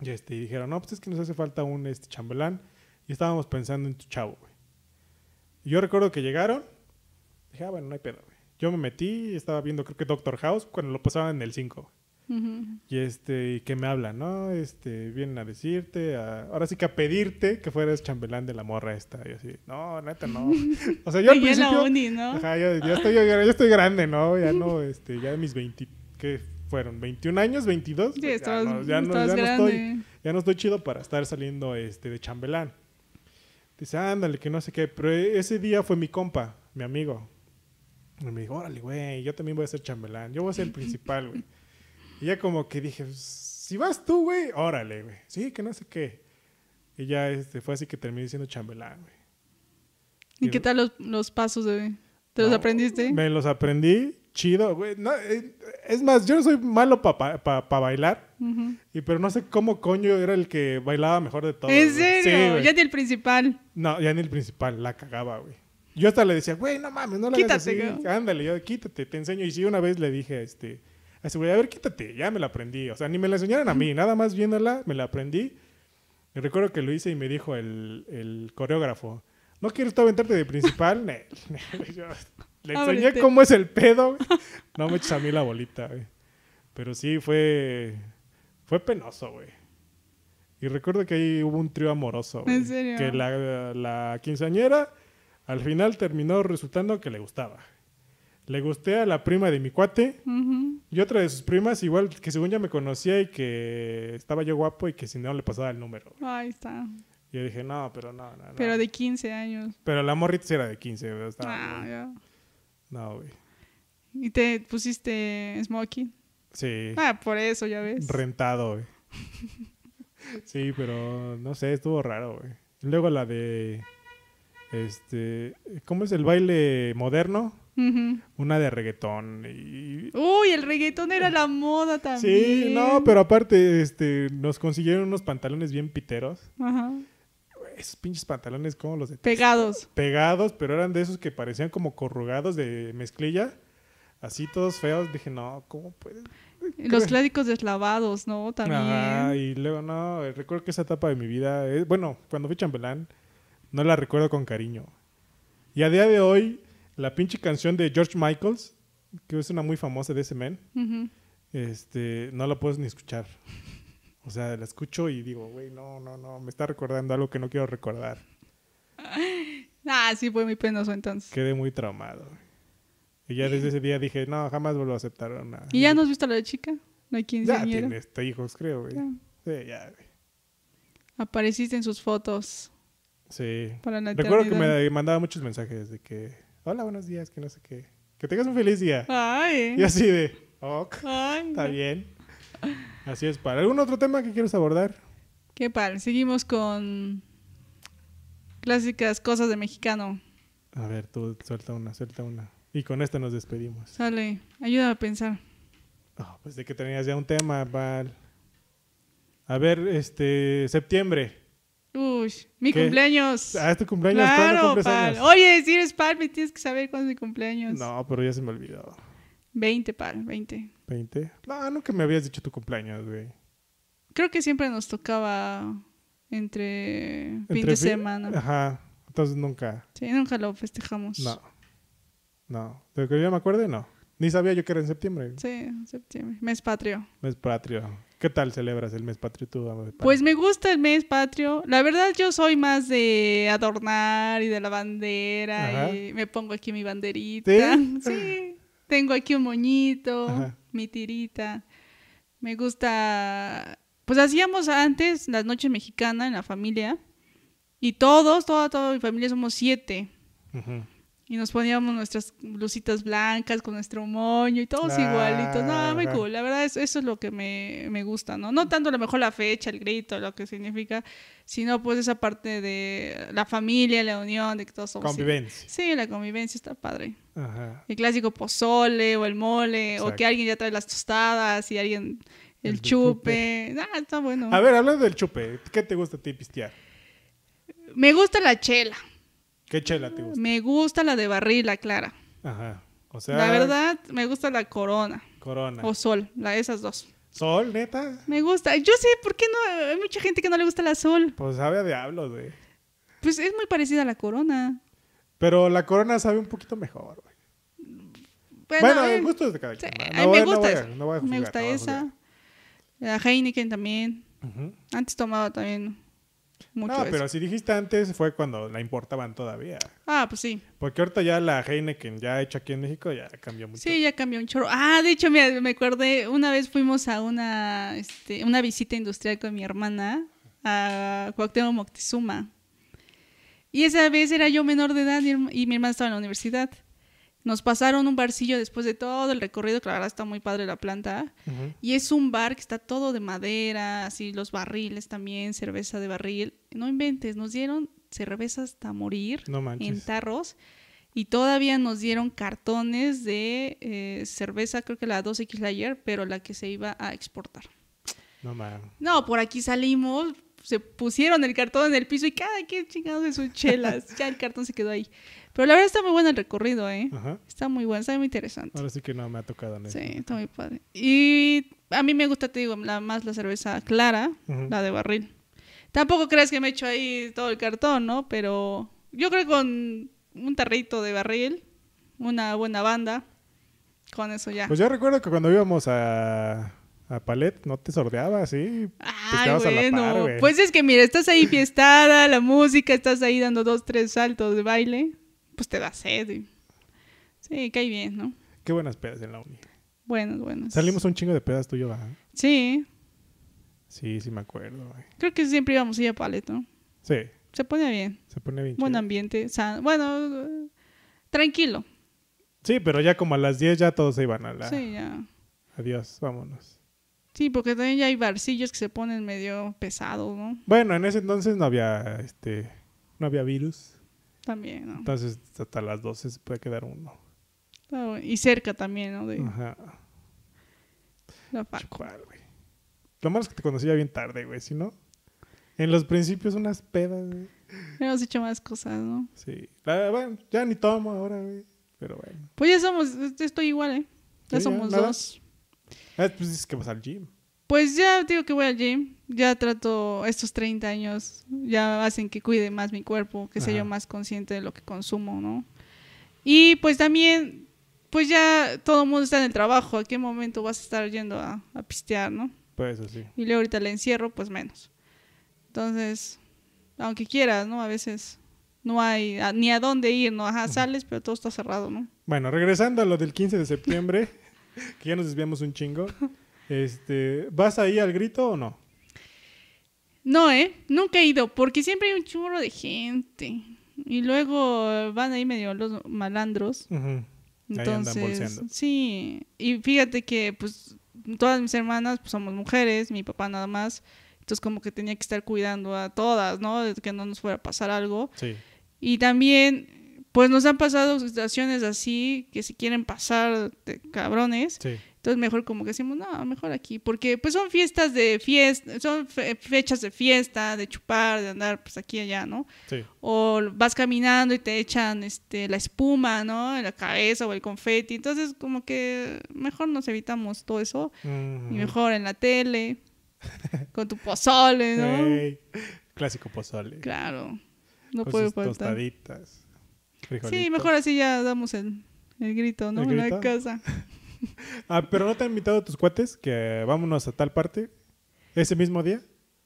Y, este, y dijeron, no, pues es que nos hace falta un este, chambelán. Y estábamos pensando en tu chavo, güey. Y yo recuerdo que llegaron. Dije, ah, bueno, no hay pedo, güey. Yo me metí, estaba viendo, creo que Doctor House, cuando lo pasaban en el 5. Y este, y que me hablan, ¿no? Este, vienen a decirte, a- ahora sí que a pedirte que fueras chambelán de la morra esta. Y así, no, neta, no. O sea, yo al la principio. uni, ¿no? Ajá, ya, ya estoy, ya estoy grande, ¿no? Ya no, este, ya mis 20, ¿qué fueron? ¿21 años? ¿22? Sí, Ya no, ya no, estabas ya no estoy, ya no estoy chido para estar saliendo este, de chambelán. Dice, ándale, que no sé qué. Pero ese día fue mi compa, mi amigo. Y me dijo, órale, güey, yo también voy a ser chambelán. Yo voy a ser el principal, güey. Y ya como que dije, "Pues, si vas tú, güey, órale, güey. Sí, que no sé qué. Y ya este, fue así que terminé siendo chambelán, güey. ¿Y qué tal los, los pasos de... ¿Te los No, aprendiste? Me los aprendí, chido, güey. No, eh, es más, yo no soy malo para bailar, Ujú. y, pero no sé cómo coño era el que bailaba mejor de todos. ¿En güey. serio? Sí, güey. ya ni el principal. No, ya ni el principal, la cagaba, güey. Yo hasta le decía, güey, no mames, no la hagas Quítate, así. güey. Ándale, yo, quítate, te enseño. Y sí, una vez le dije, este, a ese güey, a ver, quítate, ya me la aprendí. O sea, ni me la enseñaron a mí, nada más viéndola, me la aprendí. Y recuerdo que lo hice y me dijo el, el coreógrafo, ¿no quieres tú aventarte de principal? Yo le enseñé Ábrete. cómo es el pedo, güey. No me eches a mí la bolita, güey. Pero sí, fue, fue penoso, güey. Y recuerdo que ahí hubo un trío amoroso. ¿En güey. serio? Que la, la quinceañera al final terminó resultando que le gustaba. Le gusté a la prima de mi cuate Ujú. Y otra de sus primas, igual que según ya me conocía y que estaba yo guapo y que si no le pasaba el número. Ahí está. Y yo dije, no, pero no, no. no. Pero de 15 años. Pero la morrita sí era de 15, güey. estaba Ah, ya. No, güey. ¿Y te pusiste smoking? Sí. Ah, por eso, ya ves. Rentado, güey. sí, pero no sé, estuvo raro, güey. Luego la de. Este. ¿Cómo es el baile moderno? Una de reggaetón. Y. Uy, el reggaetón era la moda también. Sí, no, pero aparte, este, nos consiguieron unos pantalones bien piteros. Ajá. Esos pinches pantalones, como los de Pegados. pegados, pero eran de esos que parecían como corrugados de mezclilla. Así todos feos. Dije, no, ¿cómo puedes? Los clásicos deslavados, ¿no? También. Ajá, y luego no, recuerdo que esa etapa de mi vida, eh, bueno, cuando fui chambelán, no la recuerdo con cariño. Y a día de hoy, la pinche canción de George Michaels, que es una muy famosa de ese men, este, no la puedes ni escuchar. O sea, la escucho y digo, güey, no, no, no, me está recordando algo que no quiero recordar. Ah, sí, fue muy penoso entonces. Quedé muy traumado. Y ya desde ese día dije, no, jamás vuelvo a aceptar a una... ¿Y ya no has visto a la chica? La Ya quinceañera. tiene este hijos, creo, güey. Ya. Sí, ya, güey. Apareciste en sus fotos Sí. para la Recuerdo que me mandaba muchos mensajes de que, hola, buenos días, que no sé qué. Que tengas un feliz día. Ay. Y así de, ok, Ay. está bien. Así es. ¿Para algún otro tema que quieres abordar? Qué padre. Seguimos con clásicas cosas de mexicano. A ver, tú suelta una, suelta una. Y con esta nos despedimos. Sale, ayuda a pensar. Oh, pues de que tenías ya un tema, Val. A ver, este, septiembre. Uy, mi ¿Qué? cumpleaños. Ah, ¿es tu cumpleaños? ¿Cuándo Claro, pal. Oye, si eres pal, me tienes que saber cuándo es mi cumpleaños. No, pero ya se me olvidó. 20, pal, 20. ¿20? No, nunca me habías dicho tu cumpleaños, güey. Creo que siempre nos tocaba entre fin Entre de fin- semana. Ajá. Entonces nunca. Sí, nunca lo festejamos. No. No. De que yo me acuerde, no. Ni sabía yo que era en septiembre. Sí, septiembre. Mes patrio. Mes patrio. ¿Qué tal celebras el mes patrio tú? Ame? Pues me gusta el mes patrio. La verdad yo soy más de adornar y de la bandera Ajá. y me pongo aquí mi banderita. ¿Sí? Sí. Tengo aquí un moñito, Ajá. mi tirita. Me gusta pues hacíamos antes las noches mexicanas en la familia y todos, toda toda mi familia somos siete Ujú. Y nos poníamos nuestras blusitas blancas con nuestro moño y todos Ah, igualitos. No, muy cool. La verdad, eso, eso es lo que me, me gusta, ¿no? No tanto a lo mejor la fecha, el grito, lo que significa, sino pues esa parte de la familia, la unión, de que todos somos... Convivencia. Sí, la convivencia está padre. Ajá. El clásico pozole o el mole, o que alguien ya trae las tostadas y alguien el, El chupe. Ah, está bueno. A ver, hablando del chupe, ¿qué te gusta a ti pistear? Me gusta la chela. ¿Qué chela te gusta? Me gusta la de barril, la clara. Ajá. O sea, la verdad, me gusta la corona. Corona. O sol, la, esas dos. Sol, neta. Me gusta. Yo sé por qué no. Hay mucha gente que no le gusta la sol. Pues sabe a diablos, güey. Pues es muy parecida a la corona. Pero la corona sabe un poquito mejor, güey. Bueno, eh, el gusto es de cada quien. me gusta me gusta esa. La Heineken también. Ujú. Antes tomaba también mucho No, eso. pero si dijiste antes fue cuando la importaban todavía. Ah, pues sí. Porque ahorita ya la Heineken ya hecha aquí en México ya cambió mucho. Sí, ya cambió un chorro. Ah, de hecho, me, me acordé, una vez fuimos a una, este, una visita industrial con mi hermana a Cuauhtémoc Moctezuma. Y esa vez era yo menor de edad y mi hermana estaba en la universidad. Nos pasaron un barcillo después de todo el recorrido, que la verdad está muy padre la planta. Y es un bar que está todo de madera, así los barriles también, cerveza de barril. No inventes, nos dieron cerveza hasta morir No en tarros y todavía nos dieron cartones de eh, cerveza, creo que la 2X Layer, pero la que se iba a exportar. No mames. No, por aquí salimos, se pusieron el cartón en el piso y cada quien chingados de sus chelas. ya el cartón se quedó ahí. Pero la verdad está muy bueno el recorrido, ¿eh? Ajá. Está muy bueno, está muy interesante. Ahora sí que no me ha tocado en Sí, está muy padre. Y a mí me gusta, te digo, la, más la cerveza clara, la de barril. Tampoco crees que me echo ahí todo el cartón, ¿no? Pero yo creo que con un tarrito de barril, una buena banda, con eso ya. Pues yo recuerdo que cuando íbamos a, a Palet no te sordeabas, ¿sí? Ay, estabas a la par, bueno. pues es que mira, estás ahí fiestada, la música, estás ahí dando dos, tres saltos de baile, pues te da sed. y- Sí, cae bien, ¿no? Qué buenas pedas en la uni. Buenos, buenos. Salimos un chingo de pedas tú y yo, ¿verdad? Sí, Sí, sí me acuerdo, güey. creo que siempre íbamos a ir a Palet, ¿no? Sí, Se pone bien. se pone bien Buen chido. ambiente. san- Bueno, tranquilo. Sí, pero ya como a las 10 ya todos se iban a la... Sí, ya. Adiós, vámonos. Sí, porque también ya hay barcillos que se ponen medio pesados, ¿no? Bueno, en ese entonces no había, este... No había virus. También, ¿no? Entonces hasta las 12 se puede quedar uno. Bueno. Y cerca también, ¿no? De Ajá. la. Chucual, güey. Lo malo es que te conocí ya bien tarde, güey, ¿sí no? En los principios unas pedas, güey. Hemos hecho más cosas, ¿no? Sí. La- bueno, ya ni tomo ahora, güey. Pero bueno. Pues ya somos, estoy igual, ¿eh? Ya Sí, somos dos. Ah, pues dices que vas al gym. Pues ya digo que voy al gym. Ya trato estos 30 años. Ya hacen que cuide más mi cuerpo, que sea yo más consciente de lo que consumo, ¿no? Y pues también, pues ya todo el mundo está en el trabajo. ¿A qué momento vas a estar yendo a, a pistear, no? Pues eso sí. Y luego ahorita el encierro, pues menos. Entonces, aunque quieras, ¿no? A veces no hay a- ni a dónde ir, ¿no? Ajá, sales, pero todo está cerrado, ¿no? Bueno, regresando a lo del 15 de septiembre, que ya nos desviamos un chingo. Este, ¿vas ahí al grito o no? No, ¿eh? Nunca he ido, porque siempre hay un churro de gente. Y luego van ahí medio los malandros. Ujú. Ahí andan Entonces, sí. Y fíjate que, pues, todas mis hermanas pues, somos mujeres, mi papá nada más. Entonces como que tenía que estar cuidando a todas, ¿no? De que no nos fuera a pasar algo. Sí. Y también, pues nos han pasado situaciones así que si quieren pasar de cabrones. Sí. Entonces mejor como que decimos, no, mejor aquí, porque pues son fiestas de fiesta, son fe- fechas de fiesta, de chupar, de andar pues aquí y allá, ¿no? Sí. O vas caminando y te echan este la espuma, ¿no? En la cabeza o el confeti. Entonces como que mejor nos evitamos todo eso y mejor en la tele, con tu pozole, ¿no? Ey, Clásico pozole. Claro, no con puede sus faltar. tostaditas. frijolitos. Sí, mejor así ya damos el, el grito, ¿no? ¿El En la casa. Ah, pero no te han invitado tus cuates que vámonos a tal parte ese mismo día,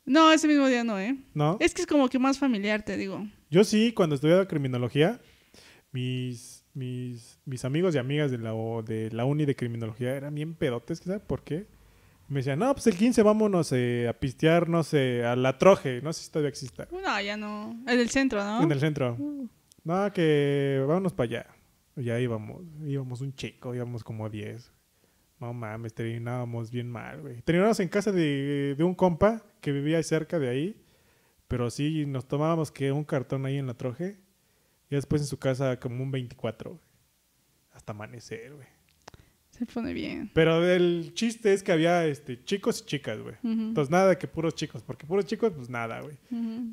No, ese mismo día no, ¿eh? ¿no? Es que es como que más familiar, te digo. Yo sí, cuando estudiaba criminología, mis, mis, mis amigos y amigas de la, o- de la uni de criminología eran bien pedotes, ¿sabes por qué? Me decían, no, pues el 15 vámonos eh, a pistear, no sé, a la Troje, no sé si todavía exista, No, ya no. En el centro, ¿no? en el centro. Uh, No, que vámonos para allá. Ya íbamos, íbamos un chico, íbamos como 10. No mames, terminábamos bien mal, güey. Terminábamos en casa de, de un compa que vivía cerca de ahí, pero sí nos tomábamos que un cartón ahí en la troje y después en su casa como un 24, güey. Hasta amanecer, güey. se pone bien. Pero el chiste es que había este, chicos y chicas, güey. Entonces nada que puros chicos, porque puros chicos, pues nada, güey.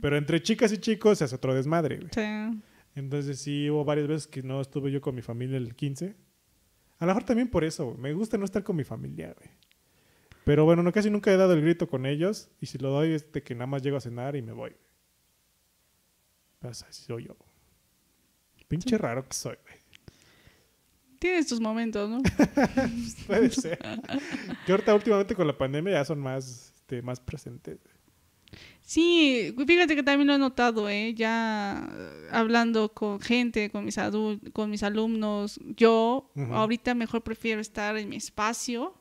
Pero entre chicas y chicos se hace otro desmadre, güey. Sí. Entonces sí hubo varias veces que no estuve yo con mi familia el 15. A lo mejor también por eso, güey. me gusta no estar con mi familia, güey. Pero bueno, no, casi nunca he dado el grito con ellos y si lo doy es de que nada más llego a cenar y me voy. Pero así soy yo. Pinche raro que soy, güey. Tienes tus momentos, ¿no? Puede ser. Que ahorita últimamente con la pandemia ya son más, este, más presentes. Sí, fíjate que también lo he notado, ¿eh? Ya eh, hablando con gente, con mis, con mis alumnos, yo ahorita mejor prefiero estar en mi espacio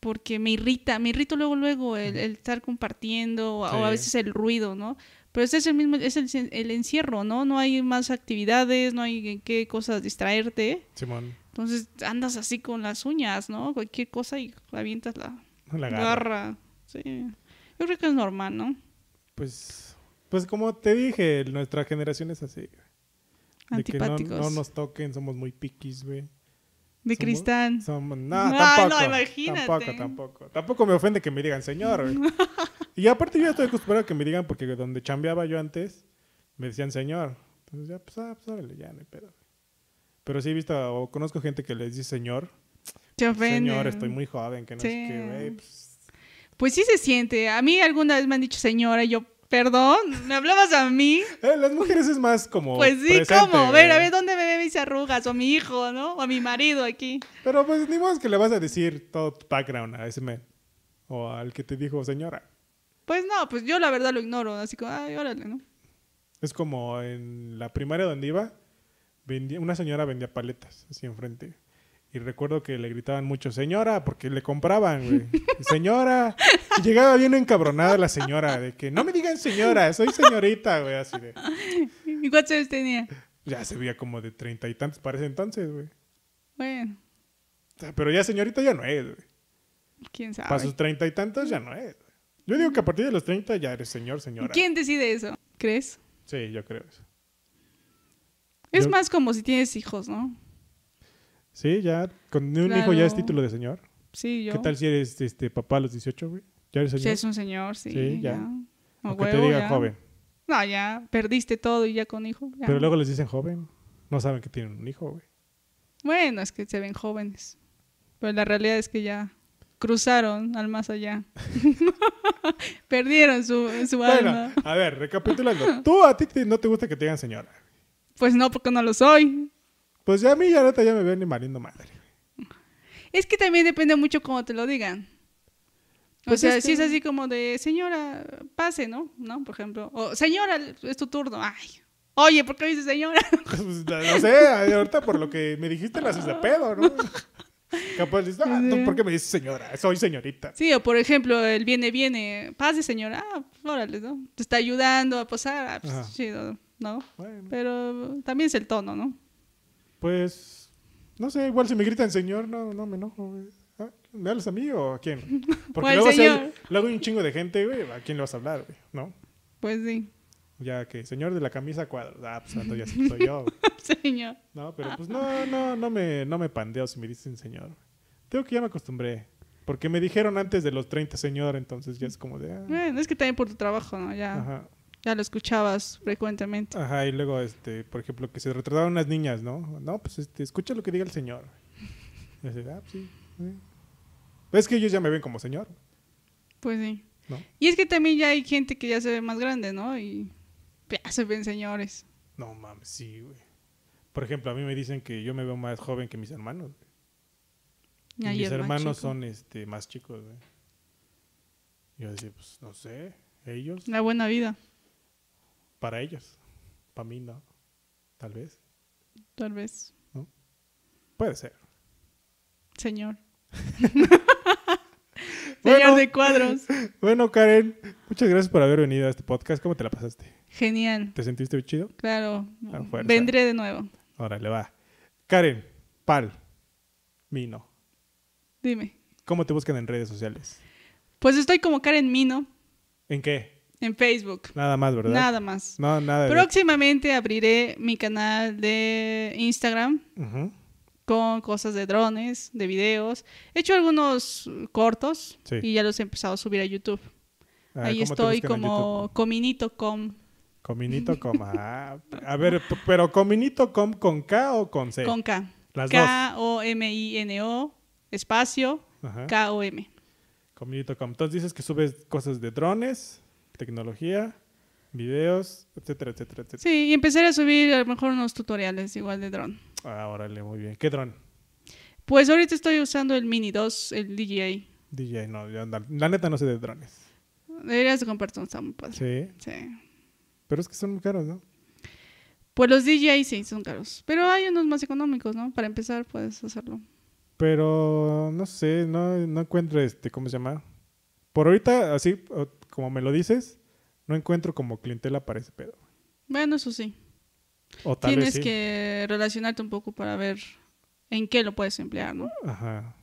porque me irrita, me irrito luego, luego el, el estar compartiendo o, Sí. o a veces el ruido, ¿no? Pero ese es el mismo, es el, el encierro, ¿no? No hay más actividades, no hay en qué cosas distraerte. Simón, Entonces andas así con las uñas, ¿no? Cualquier cosa y avientas la la garra. garra. Sí. Yo creo que es normal, ¿no? Pues, pues como te dije, nuestra generación es así. De que no, no nos toquen, somos muy piquis, güey. De somos- cristal. Somos, no, Ay, tampoco. no, imagínate. Tampoco, tampoco. Tampoco me ofende que me digan señor, güey. y aparte yo ya estoy acostumbrado a que me digan, porque donde chambeaba yo antes, me decían señor. Entonces ya, pues, ah, pues órale, ya, no hay pedo. Pero sí he visto, o conozco gente que les dice señor. Te ofende. Señor, estoy muy joven, que no sé Sí. qué, güey. Pues, Pues sí se siente. A mí alguna vez me han dicho señora y yo, perdón, ¿me hablabas a mí? eh, las mujeres es más como. Pues sí, ¿cómo? A ver, a güey. ver, ¿dónde me ve mis arrugas? O mi hijo, ¿no? O a mi marido aquí. Pero pues ni modo que le vas a decir todo tu background a ese men. O al que te dijo señora. Pues no, pues yo la verdad lo ignoro. Así como, ay, órale, ¿no? Es como en la primaria donde iba, vendía, una señora vendía paletas así enfrente. Y recuerdo que le gritaban mucho, señora, porque le compraban, güey. Señora. Y llegaba bien encabronada la señora, de que no me digan señora, soy señorita, güey, así de. ¿Y cuántos años tenía? Ya se veía como de treinta y tantos para ese entonces, güey. Bueno, Pero ya señorita ya no es, güey. quién Para sabe. sus treinta y tantos ya no es. güey. Yo digo que a partir de los treinta ya eres señor, señora. ¿Quién decide eso? ¿Crees? Sí, yo creo eso. Es Yo- más como si tienes hijos, ¿no? Sí, ya, con un hijo ya es título de señor. Sí, yo. ¿Qué tal si eres este papá a los 18, güey? ¿Ya eres Si es un señor, sí. Sí, ya. ya. A Aunque te ya. joven. No, ya, perdiste todo y ya con hijo. ya. Pero luego les dicen joven. No saben que tienen un hijo, güey. Bueno, es que se ven jóvenes. Pero la realidad es que ya cruzaron al más allá. Perdieron su, su Bueno, alma. a ver, recapitulando. Tú a ti te- no te gusta que te digan señora. Pues no, porque no lo soy. Pues ya a mí ya ahorita ya me ven ni mariendo madre. Es que también depende mucho cómo te lo digan. O Pues sea, es si es así como de, señora, pase, ¿no? ¿No? Por ejemplo. O, señora, es tu turno. Ay, oye, ¿por qué dices señora? Pues, no sé, ahorita por lo que me dijiste la haces de pedo, ¿no? Capaz dices, ah, ¿tú ¿por qué me dices señora? Soy señorita. Sí, o por ejemplo, el viene, viene, pase, señora. Ah, órale, ¿no? Te está ayudando a pasar. Ah, pues, chido, ¿no? Bueno, Pero también es el tono, ¿no? Pues, no sé, igual si me gritan señor, no, no me enojo, güey. Ah, ¿Me hablas a mí o a quién? Porque al luego, luego hay un chingo de gente, güey, ¿a quién le vas a hablar, güey? ¿No? Pues sí, Ya que, señor de la camisa cuadros. Ah, pues entonces ya soy yo. señor. No, pero pues no, no, no me, no me pandeo si me dicen señor. Tengo que ya me acostumbré. Porque me dijeron antes de los 30 señor, entonces ya es como de... ah, Bueno, es que también por tu trabajo, ¿no? Ya, Ajá. Ya lo escuchabas frecuentemente. Ajá, y luego, este, por ejemplo, que se retrataban unas niñas, ¿no? No, pues este, escucha lo que diga el señor. Y así, ah, pues, sí. Es que ellos ya me ven como señor, Pues sí. ¿no? Y es que también ya hay gente que ya se ve más grande, ¿no? Y ya se ven señores. No mames, sí, güey. Por ejemplo, a mí me dicen que yo me veo más joven que mis hermanos. Y mis hermanos son este, más chicos, güey. Yo decía, pues no sé, ellos, La buena vida, para ellos. Para mí no. Tal vez. tal vez. Puede ser. Señor. Bueno. Señor de cuadros. Bueno, Karen, muchas gracias por haber venido a este podcast. ¿Cómo te la pasaste? Genial. ¿Te sentiste chido? Claro. Vendré de nuevo. Órale, va. Karen, Pal, Mino. Dime. ¿Cómo te buscan en redes sociales? Pues estoy como Karen Mino ¿En qué? En Facebook. Nada más, ¿verdad? Nada más. No, nada. Próximamente abriré mi canal de Instagram con cosas de drones, de videos. He hecho algunos cortos Sí. y ya los he empezado a subir a YouTube. Ah, Ahí ¿cómo te estoy como cominito.com. Cominito com. Ah, a ver, pero Cominito com con K o con C? Con K. Las. K-O-M-I-N-O, espacio. K-O-M. Cominito com. Entonces dices que subes cosas de drones, tecnología, videos, etcétera, etcétera, etcétera. Sí, y empezaré a subir a lo mejor unos tutoriales igual de dron. Ah, órale, muy bien. ¿Qué dron? Pues ahorita estoy usando el Mini 2, el DJI. DJ, no, yo la, la neta no sé de drones. Deberías de comprarte un está muy padre. Sí, Sí. pero es que son muy caros, ¿no? Pues los DJI sí son caros. Pero hay unos más económicos, ¿no? Para empezar puedes hacerlo. Pero no sé, no, no encuentro este, ¿cómo se llama? Por ahorita, así como me lo dices, no encuentro como clientela para ese pedo. Bueno, eso sí. O tal Tienes vez sí. que relacionarte un poco para ver en qué lo puedes emplear, ¿no? Ajá.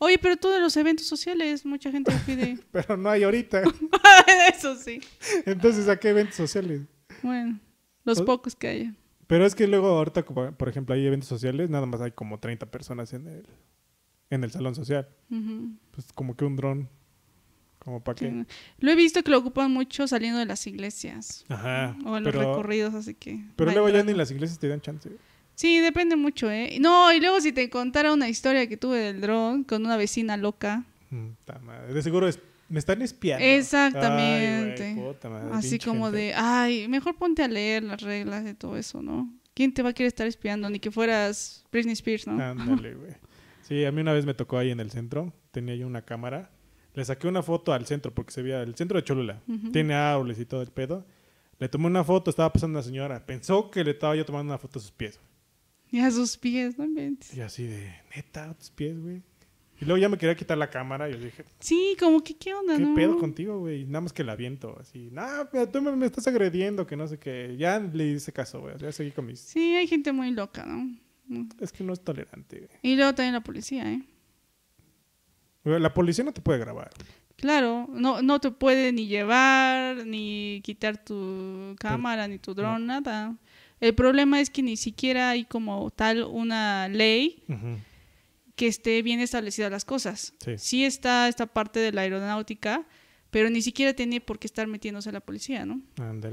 Oye, pero todos los eventos sociales, mucha gente pide. Pero no hay ahorita. eso sí. Entonces, ¿a qué eventos sociales? Bueno, los O- pocos que haya. Pero es que luego ahorita, por ejemplo, hay eventos sociales, nada más hay como 30 personas en el, en el salón social. Pues como que un dron, como para qué. Lo he visto que lo ocupan mucho saliendo de las iglesias Ajá. o en los recorridos, así que. pero luego ya ni las iglesias te dan chance. Sí, depende mucho, ¿eh? No, y luego si te contara una historia que tuve del dron con una vecina loca, Mm, madre. De seguro es, me están espiando. Exactamente. Ay, güey, puta madre, así como gente. de, ay, mejor ponte a leer las reglas de todo eso, ¿no? ¿Quién te va a querer estar espiando? Ni que fueras Britney Spears, ¿no? Ándale, güey. Sí, a mí una vez me tocó ahí en el centro. Tenía yo una cámara. Le saqué una foto al centro porque se veía el centro de Cholula. Ujú. Tiene árboles y todo el pedo. Le tomé una foto, estaba pasando una señora. Pensó que le estaba yo tomando una foto a sus pies. Y a sus pies, no inventes. Y así de, neta, tus pies, güey. Y luego ya me quería quitar la cámara. Y yo dije, Sí, como que, ¿qué onda, ¿qué no? pedo contigo, güey? Nada más que la viento. Así, no, pero tú me, me estás agrediendo, que no sé qué. Ya le hice caso, güey. Ya seguí con mis... Sí, hay gente muy loca, ¿no? Es que no es tolerante, güey. Y luego también la policía, ¿eh? La policía no te puede grabar. Claro, no, no te puede ni llevar, ni quitar tu cámara, ni tu dron, nada. El problema es que ni siquiera hay como tal una ley que esté bien establecidas las cosas. Sí. está esta parte de la aeronáutica, pero ni siquiera tiene por qué estar metiéndose la policía, ¿no?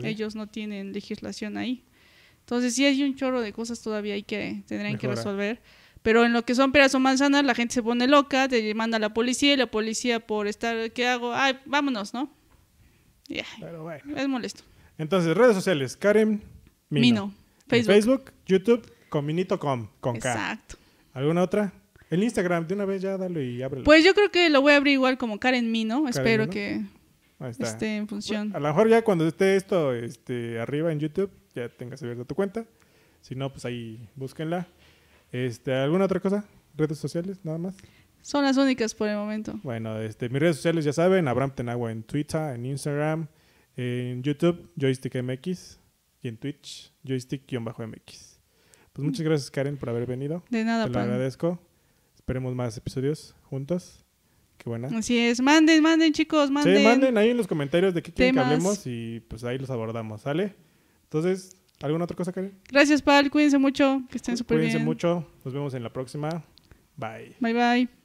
Ellos no tienen legislación ahí. Entonces sí hay un chorro de cosas todavía hay que tendrían que resolver. Pero en lo que son peras o manzanas, la gente se pone loca, te manda a la policía y la policía por estar, ¿qué hago? Ay, vámonos, ¿no? Pero bueno. es molesto. Entonces, redes sociales, Karen Mino. Mino, Facebook. Facebook, YouTube, Cominito.com, con K. Exacto. ¿Alguna otra? El Instagram, de una vez ya dalo y ábrelo. Pues yo creo que lo voy a abrir igual como Karen Mino. Espero Mino. que Ahí está. esté en función. A lo mejor ya cuando esté esto este, arriba en YouTube, ya tengas abierta tu cuenta. Si no, pues ahí búsquenla. Este, ¿Alguna otra cosa? ¿Redes sociales? Nada más. Son las únicas por el momento. Bueno, este, mis redes sociales ya saben, Abraham Tenagua en Twitter, en Instagram, en YouTube, JoystickMX y en Twitch, Joystick-MX. Pues muchas gracias Karen por haber venido. De nada, Te lo pan. agradezco. Esperemos más episodios juntos. Qué buena. Así es. Manden, manden, chicos, manden. Sí, manden ahí en los comentarios de qué quieren que hablemos y pues ahí los abordamos, ¿sale? Entonces, ¿alguna otra cosa, Karen? Gracias, Pal. Cuídense mucho. Que estén súper Cuídense bien. mucho. Nos vemos en la próxima. Bye. Bye, bye.